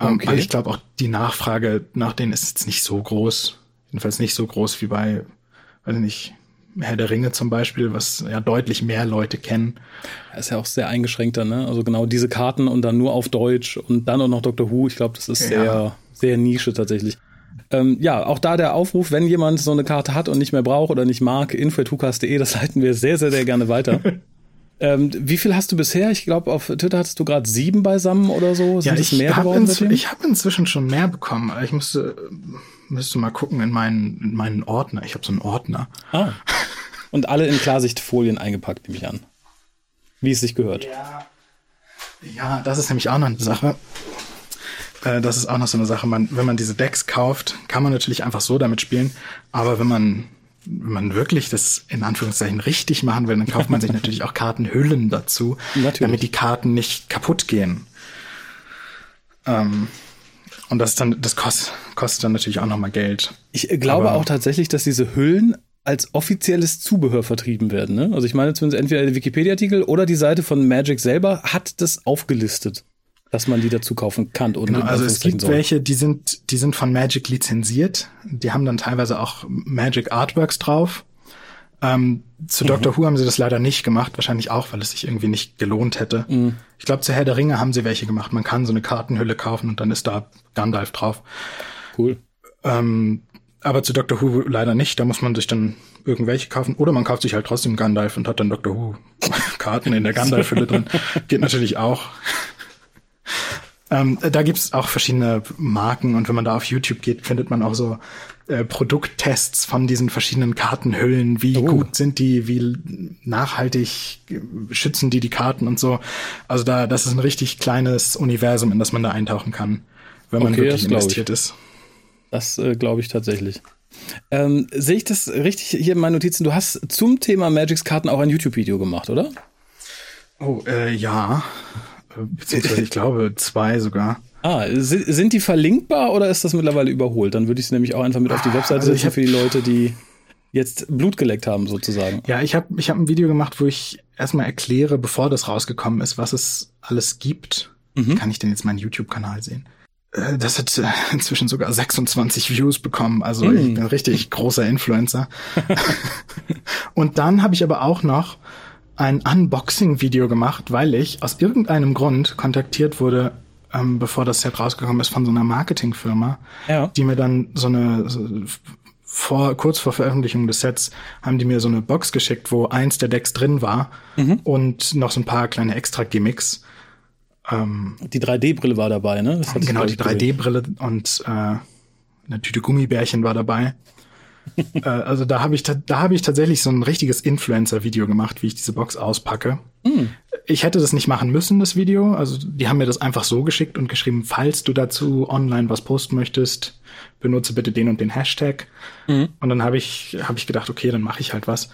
Ähm, okay. Weil ich glaube auch die Nachfrage nach denen ist jetzt nicht so groß. Jedenfalls nicht so groß wie bei, weiß nicht, Herr der Ringe zum Beispiel, was ja deutlich mehr Leute kennen. ist ja auch sehr eingeschränkter, ne? Also genau diese Karten und dann nur auf Deutsch und dann auch noch Doctor Who. Ich glaube, das ist ja. sehr, sehr Nische tatsächlich. Ähm, ja, auch da der Aufruf, wenn jemand so eine Karte hat und nicht mehr braucht oder nicht mag, info.hukas.de, das leiten wir sehr, sehr, sehr gerne weiter. Ähm, wie viel hast du bisher? Ich glaube, auf Twitter hattest du gerade sieben beisammen oder so. Sind ja, ich habe inzw hab inzwischen schon mehr bekommen. Ich musste, müsste mal gucken in meinen, in meinen Ordner. Ich habe so einen Ordner. Ah. Und alle in Klarsichtfolien eingepackt, nehme ich an. Wie es sich gehört. Ja. ja, das ist nämlich auch noch eine Sache. Äh, das ist auch noch so eine Sache. Man, wenn man diese Decks kauft, kann man natürlich einfach so damit spielen. Aber wenn man man wirklich das in Anführungszeichen richtig machen will, dann kauft man sich natürlich auch Kartenhüllen dazu, natürlich. damit die Karten nicht kaputt gehen. Ähm, und das dann, das kostet, kostet dann natürlich auch nochmal Geld. Ich glaube Aber auch tatsächlich, dass diese Hüllen als offizielles Zubehör vertrieben werden. Ne? Also ich meine zumindest entweder der Wikipedia-Artikel oder die Seite von Magic selber hat das aufgelistet dass man die dazu kaufen kann. Und genau, also es gibt soll. welche, die sind, die sind von Magic lizenziert. Die haben dann teilweise auch Magic Artworks drauf. Ähm, zu mhm. Doctor Who haben sie das leider nicht gemacht, wahrscheinlich auch, weil es sich irgendwie nicht gelohnt hätte. Mhm. Ich glaube, zu Herr der Ringe haben sie welche gemacht. Man kann so eine Kartenhülle kaufen und dann ist da Gandalf drauf. Cool. Ähm, aber zu Doctor Who leider nicht. Da muss man sich dann irgendwelche kaufen. Oder man kauft sich halt trotzdem Gandalf und hat dann Doctor Who Karten in der Gandalf-Hülle drin. Geht natürlich auch. Ähm, da gibt's auch verschiedene Marken und wenn man da auf YouTube geht, findet man auch so äh, Produkttests von diesen verschiedenen Kartenhüllen. Wie oh. gut sind die? Wie nachhaltig schützen die die Karten und so? Also da, das ist ein richtig kleines Universum, in das man da eintauchen kann, wenn man okay, wirklich investiert ist. Das äh, glaube ich tatsächlich. Ähm, Sehe ich das richtig hier in meinen Notizen? Du hast zum Thema Magics Karten auch ein YouTube-Video gemacht, oder? Oh, äh, ja beziehungsweise ich glaube zwei sogar. Ah, sind die verlinkbar oder ist das mittlerweile überholt? Dann würde ich sie nämlich auch einfach mit auf die Webseite also setzen für die Leute, die jetzt Blut geleckt haben, sozusagen. Ja, ich habe ich hab ein Video gemacht, wo ich erstmal erkläre, bevor das rausgekommen ist, was es alles gibt. Mhm. Kann ich denn jetzt meinen YouTube-Kanal sehen? Äh, das hat äh, inzwischen sogar 26 Views bekommen. Also mhm. ich bin ein richtig großer Influencer. Und dann habe ich aber auch noch ein Unboxing-Video gemacht, weil ich aus irgendeinem Grund kontaktiert wurde, ähm, bevor das Set rausgekommen ist, von so einer Marketingfirma, ja. die mir dann so eine so, vor kurz vor Veröffentlichung des Sets haben die mir so eine Box geschickt, wo eins der Decks drin war mhm. und noch so ein paar kleine extra Gimmicks. Ähm, die 3D-Brille war dabei, ne? genau, die 3D-Brille und äh, eine Tüte Gummibärchen war dabei. Äh, also da habe ich da habe ich tatsächlich so ein richtiges Influencer-Video gemacht, wie ich diese Box auspacke. Mm. Ich hätte das nicht machen müssen, das Video. Also die haben mir das einfach so geschickt und geschrieben, falls du dazu online was posten möchtest, benutze bitte den und den Hashtag. Mm. Und dann habe ich habe ich gedacht, okay, dann mache ich halt was,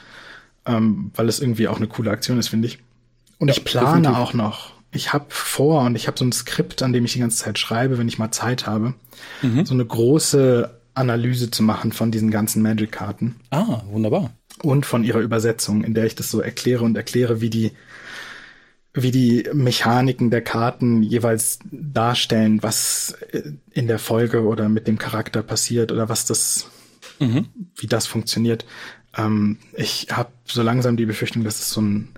ähm, weil es irgendwie auch eine coole Aktion ist, finde ich. Und ja, ich plane definitiv. auch noch. Ich habe vor und ich habe so ein Skript, an dem ich die ganze Zeit schreibe, wenn ich mal Zeit habe. Mhm. So eine große Analyse zu machen von diesen ganzen Magic-Karten. Ah, wunderbar. Und von ihrer Übersetzung, in der ich das so erkläre und erkläre, wie die, wie die Mechaniken der Karten jeweils darstellen, was in der Folge oder mit dem Charakter passiert oder was das, mhm. wie das funktioniert. Ähm, ich habe so langsam die Befürchtung, dass es so ein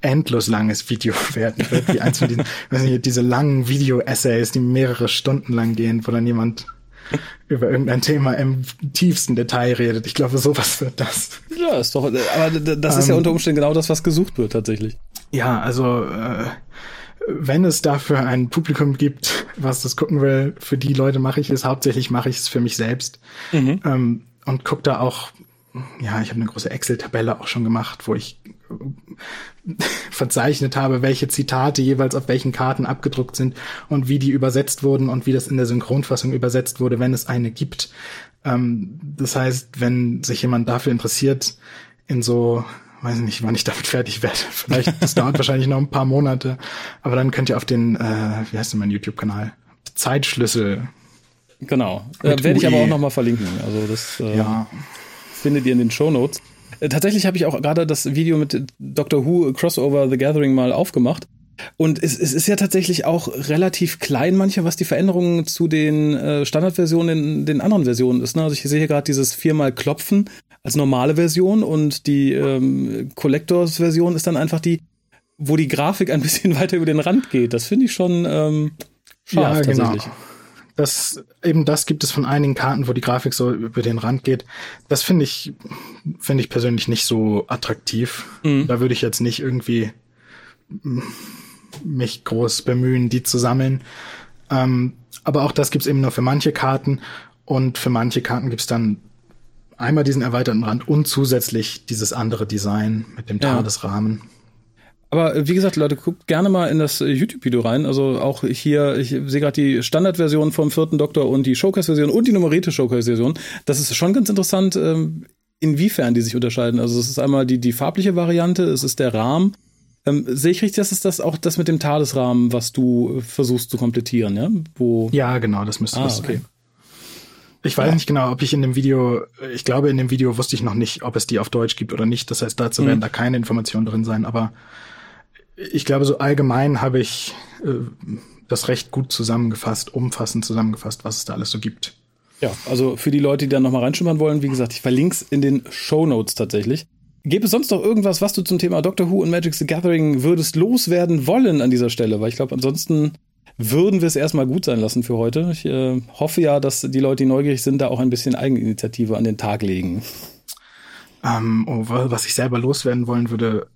endlos langes Video werden wird, wie eins von diesen, weiß nicht, diese langen Video-Essays, die mehrere Stunden lang gehen, wo dann jemand über irgendein Thema im tiefsten Detail redet. Ich glaube, sowas wird das. Ja, ist doch, aber das ist ja ähm, unter Umständen genau das, was gesucht wird tatsächlich. Ja, also äh, wenn es dafür ein Publikum gibt, was das gucken will, für die Leute mache ich es. Hauptsächlich mache ich es für mich selbst mhm. ähm, und gucke da auch. Ja, ich habe eine große Excel-Tabelle auch schon gemacht, wo ich verzeichnet habe, welche Zitate jeweils auf welchen Karten abgedruckt sind und wie die übersetzt wurden und wie das in der Synchronfassung übersetzt wurde, wenn es eine gibt. Ähm, das heißt, wenn sich jemand dafür interessiert, in so, weiß nicht, wann ich damit fertig werde. Vielleicht, das dauert wahrscheinlich noch ein paar Monate, aber dann könnt ihr auf den, äh, wie heißt denn mein YouTube-Kanal? Zeitschlüssel. Genau. Äh, werde ich aber auch nochmal verlinken. Also das äh, ja. findet ihr in den Show Notes. Äh, tatsächlich habe ich auch gerade das Video mit Doctor Who Crossover The Gathering mal aufgemacht. Und es, es ist ja tatsächlich auch relativ klein mancher, was die Veränderungen zu den äh, Standardversionen in den anderen Versionen ist. Ne? Also ich sehe hier gerade dieses viermal Klopfen als normale Version und die ähm, Collectors-Version ist dann einfach die, wo die Grafik ein bisschen weiter über den Rand geht. Das finde ich schon ähm, scharf ja, genau. tatsächlich das eben das gibt es von einigen Karten, wo die Grafik so über den Rand geht. Das finde ich finde ich persönlich nicht so attraktiv. Mhm. Da würde ich jetzt nicht irgendwie mich groß bemühen, die zu sammeln. Ähm, aber auch das gibt's eben nur für manche Karten und für manche Karten gibt's dann einmal diesen erweiterten Rand und zusätzlich dieses andere Design mit dem ja. Tadesrahmen. Aber äh, wie gesagt, Leute, guckt gerne mal in das äh, YouTube-Video rein. Also auch hier, ich sehe gerade die Standardversion vom vierten Doktor und die Showcase-Version und die nummerierte Showcase-Version. Das ist schon ganz interessant, ähm, inwiefern die sich unterscheiden. Also es ist einmal die, die farbliche Variante, es ist der Rahmen. Ähm, sehe ich richtig, dass es das auch das mit dem Tadesrahmen, was du versuchst zu komplettieren, ja? Wo ja, genau, das müsste ah, das okay. Ich weiß ja. nicht genau, ob ich in dem Video, ich glaube, in dem Video wusste ich noch nicht, ob es die auf Deutsch gibt oder nicht. Das heißt, dazu mhm. werden da keine Informationen drin sein, aber ich glaube, so allgemein habe ich äh, das recht gut zusammengefasst, umfassend zusammengefasst, was es da alles so gibt. Ja, also für die Leute, die da nochmal reinschimmern wollen, wie gesagt, ich verlinke es in den Show Notes tatsächlich. Gibt es sonst noch irgendwas, was du zum Thema Doctor Who und Magic the Gathering würdest loswerden wollen an dieser Stelle? Weil ich glaube, ansonsten würden wir es erstmal gut sein lassen für heute. Ich äh, hoffe ja, dass die Leute, die neugierig sind, da auch ein bisschen Eigeninitiative an den Tag legen. Ähm, oh, was ich selber loswerden wollen würde,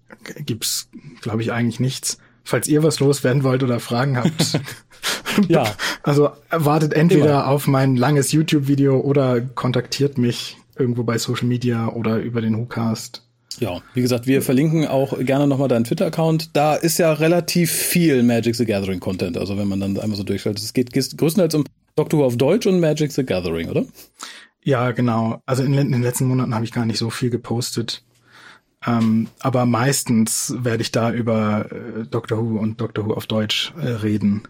gibt's, glaube ich, eigentlich nichts. Falls ihr was loswerden wollt oder Fragen habt, ja. Also wartet entweder Immer. auf mein langes YouTube-Video oder kontaktiert mich irgendwo bei Social Media oder über den WhoCast. Ja, wie gesagt, wir verlinken auch gerne nochmal deinen Twitter-Account. Da ist ja relativ viel Magic the Gathering Content. Also wenn man dann einmal so durchfällt. Es geht größtenteils um Doctor Who auf Deutsch und Magic the Gathering, oder? Ja, genau. Also in, in den letzten Monaten habe ich gar nicht so viel gepostet. Ähm, aber meistens werde ich da über äh, Doctor Who und Doctor Who auf Deutsch äh, reden.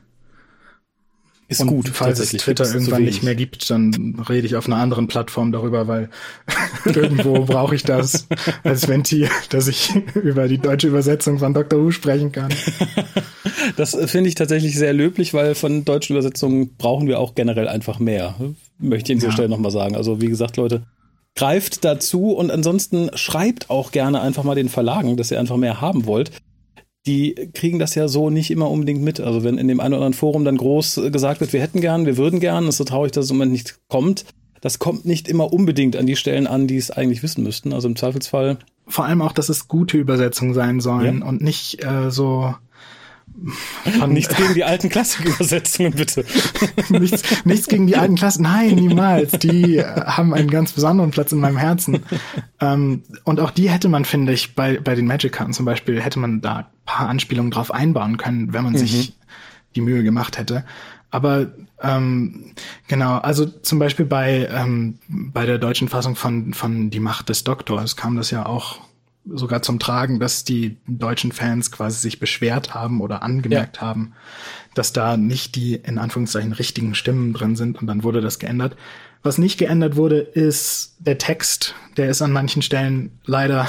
Ist und gut. Falls es Twitter irgendwann nicht mehr gibt, dann rede ich auf einer anderen Plattform darüber, weil irgendwo brauche ich das als Ventil, dass ich über die deutsche Übersetzung von Dr. Who sprechen kann. Das finde ich tatsächlich sehr löblich, weil von deutschen Übersetzungen brauchen wir auch generell einfach mehr. Möchte ich an dieser ja. Stelle nochmal sagen. Also wie gesagt, Leute, greift dazu und ansonsten schreibt auch gerne einfach mal den Verlagen, dass ihr einfach mehr haben wollt. Die kriegen das ja so nicht immer unbedingt mit. Also wenn in dem einen oder anderen Forum dann groß gesagt wird, wir hätten gern, wir würden gern, ist so traurig, dass es im Moment nicht kommt. Das kommt nicht immer unbedingt an die Stellen an, die es eigentlich wissen müssten. Also im Zweifelsfall. Vor allem auch, dass es gute Übersetzungen sein sollen ja. und nicht äh, so nichts gegen die alten Klassikübersetzungen, bitte. nichts, nichts gegen die alten Klassen. Nein, niemals. Die haben einen ganz besonderen Platz in meinem Herzen. Ähm, und auch die hätte man, finde ich, bei, bei den Magic-Karten zum Beispiel, hätte man da ein paar Anspielungen drauf einbauen können, wenn man mhm. sich die Mühe gemacht hätte. Aber ähm, genau, also zum Beispiel bei, ähm, bei der deutschen Fassung von, von Die Macht des Doktors kam das ja auch sogar zum Tragen, dass die deutschen Fans quasi sich beschwert haben oder angemerkt ja. haben, dass da nicht die in Anführungszeichen richtigen Stimmen drin sind und dann wurde das geändert. Was nicht geändert wurde, ist der Text. Der ist an manchen Stellen leider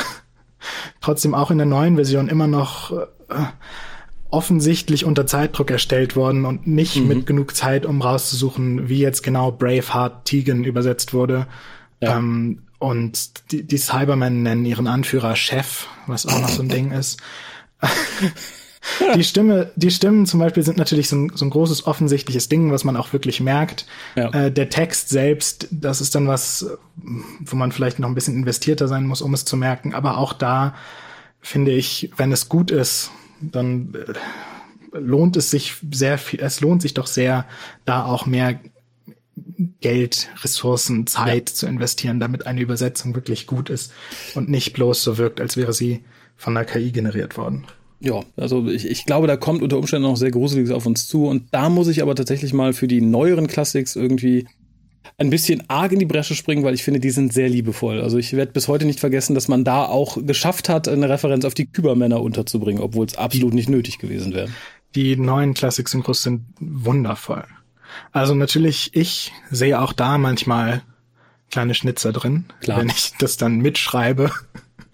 trotzdem auch in der neuen Version immer noch äh, offensichtlich unter Zeitdruck erstellt worden und nicht mhm. mit genug Zeit, um rauszusuchen, wie jetzt genau Braveheart Tegan übersetzt wurde. Ja. Ähm, und die, die Cybermen nennen ihren Anführer Chef, was auch noch so ein Ding ist. die Stimme, die Stimmen zum Beispiel sind natürlich so ein, so ein großes offensichtliches Ding, was man auch wirklich merkt. Ja. Äh, der Text selbst, das ist dann was, wo man vielleicht noch ein bisschen investierter sein muss, um es zu merken. Aber auch da finde ich, wenn es gut ist, dann äh, lohnt es sich sehr viel, es lohnt sich doch sehr, da auch mehr Geld, Ressourcen, Zeit ja. zu investieren, damit eine Übersetzung wirklich gut ist und nicht bloß so wirkt, als wäre sie von der KI generiert worden. Ja, also ich, ich glaube, da kommt unter Umständen noch sehr Gruseliges auf uns zu. Und da muss ich aber tatsächlich mal für die neueren Classics irgendwie ein bisschen arg in die Bresche springen, weil ich finde, die sind sehr liebevoll. Also ich werde bis heute nicht vergessen, dass man da auch geschafft hat, eine Referenz auf die Kübermänner unterzubringen, obwohl es absolut nicht nötig gewesen wäre. Die neuen Classic-Synchros sind wundervoll. Also natürlich, ich sehe auch da manchmal kleine Schnitzer drin, Klar. wenn ich das dann mitschreibe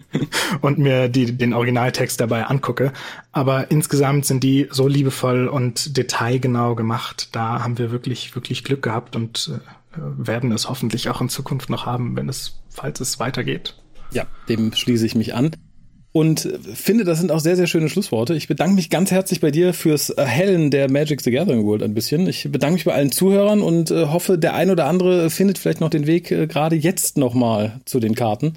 und mir die, den Originaltext dabei angucke. Aber insgesamt sind die so liebevoll und detailgenau gemacht. Da haben wir wirklich, wirklich Glück gehabt und äh, werden es hoffentlich auch in Zukunft noch haben, wenn es, falls es weitergeht. Ja, dem schließe ich mich an und finde, das sind auch sehr, sehr schöne Schlussworte. Ich bedanke mich ganz herzlich bei dir fürs Erhellen der Magic the Gathering World ein bisschen. Ich bedanke mich bei allen Zuhörern und äh, hoffe, der ein oder andere findet vielleicht noch den Weg äh, gerade jetzt nochmal zu den Karten.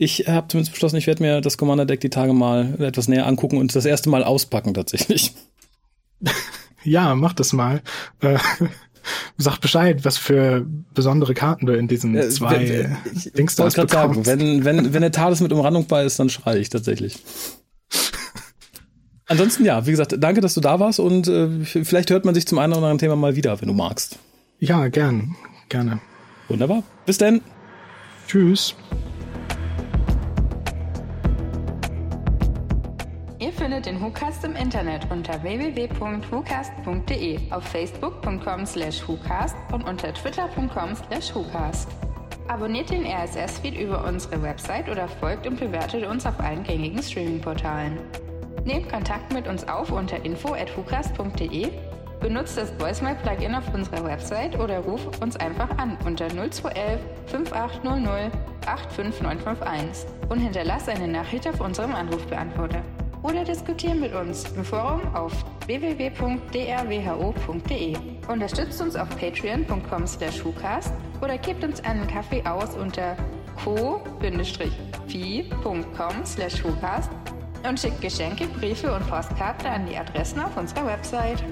Ich habe zumindest beschlossen, ich werde mir das Commander Deck die Tage mal etwas näher angucken und das erste Mal auspacken tatsächlich. Ja, mach das mal. Sag Bescheid, was für besondere Karten du in diesen äh, zwei äh, Dings da hast sagen, wenn, wenn, wenn der Talis mit Umrandung bei ist, dann schreie ich tatsächlich. Ansonsten ja, wie gesagt, danke, dass du da warst und äh, vielleicht hört man sich zum einen oder anderen Thema mal wieder, wenn du magst. Ja, gern, gerne. Wunderbar. Bis dann. Tschüss. Findet den WhoCast im Internet unter www.whocast.de, auf facebook.com slash WhoCast und unter twitter.com slash WhoCast. Abonniert den RSS-Feed über unsere Website oder folgt und bewertet uns auf allen gängigen Streaming-Portalen. Nehmt Kontakt mit uns auf unter info.hucast.de, benutzt das Voicemail-Plugin auf unserer Website oder ruft uns einfach an unter 0211 5800 85951 und hinterlasst eine Nachricht auf unserem Anrufbeantworter oder diskutieren mit uns im Forum auf www.drwho.de. Unterstützt uns auf patreon.com slash oder gebt uns einen Kaffee aus unter co-fi.com slash und schickt Geschenke, Briefe und Postkarten an die Adressen auf unserer Website.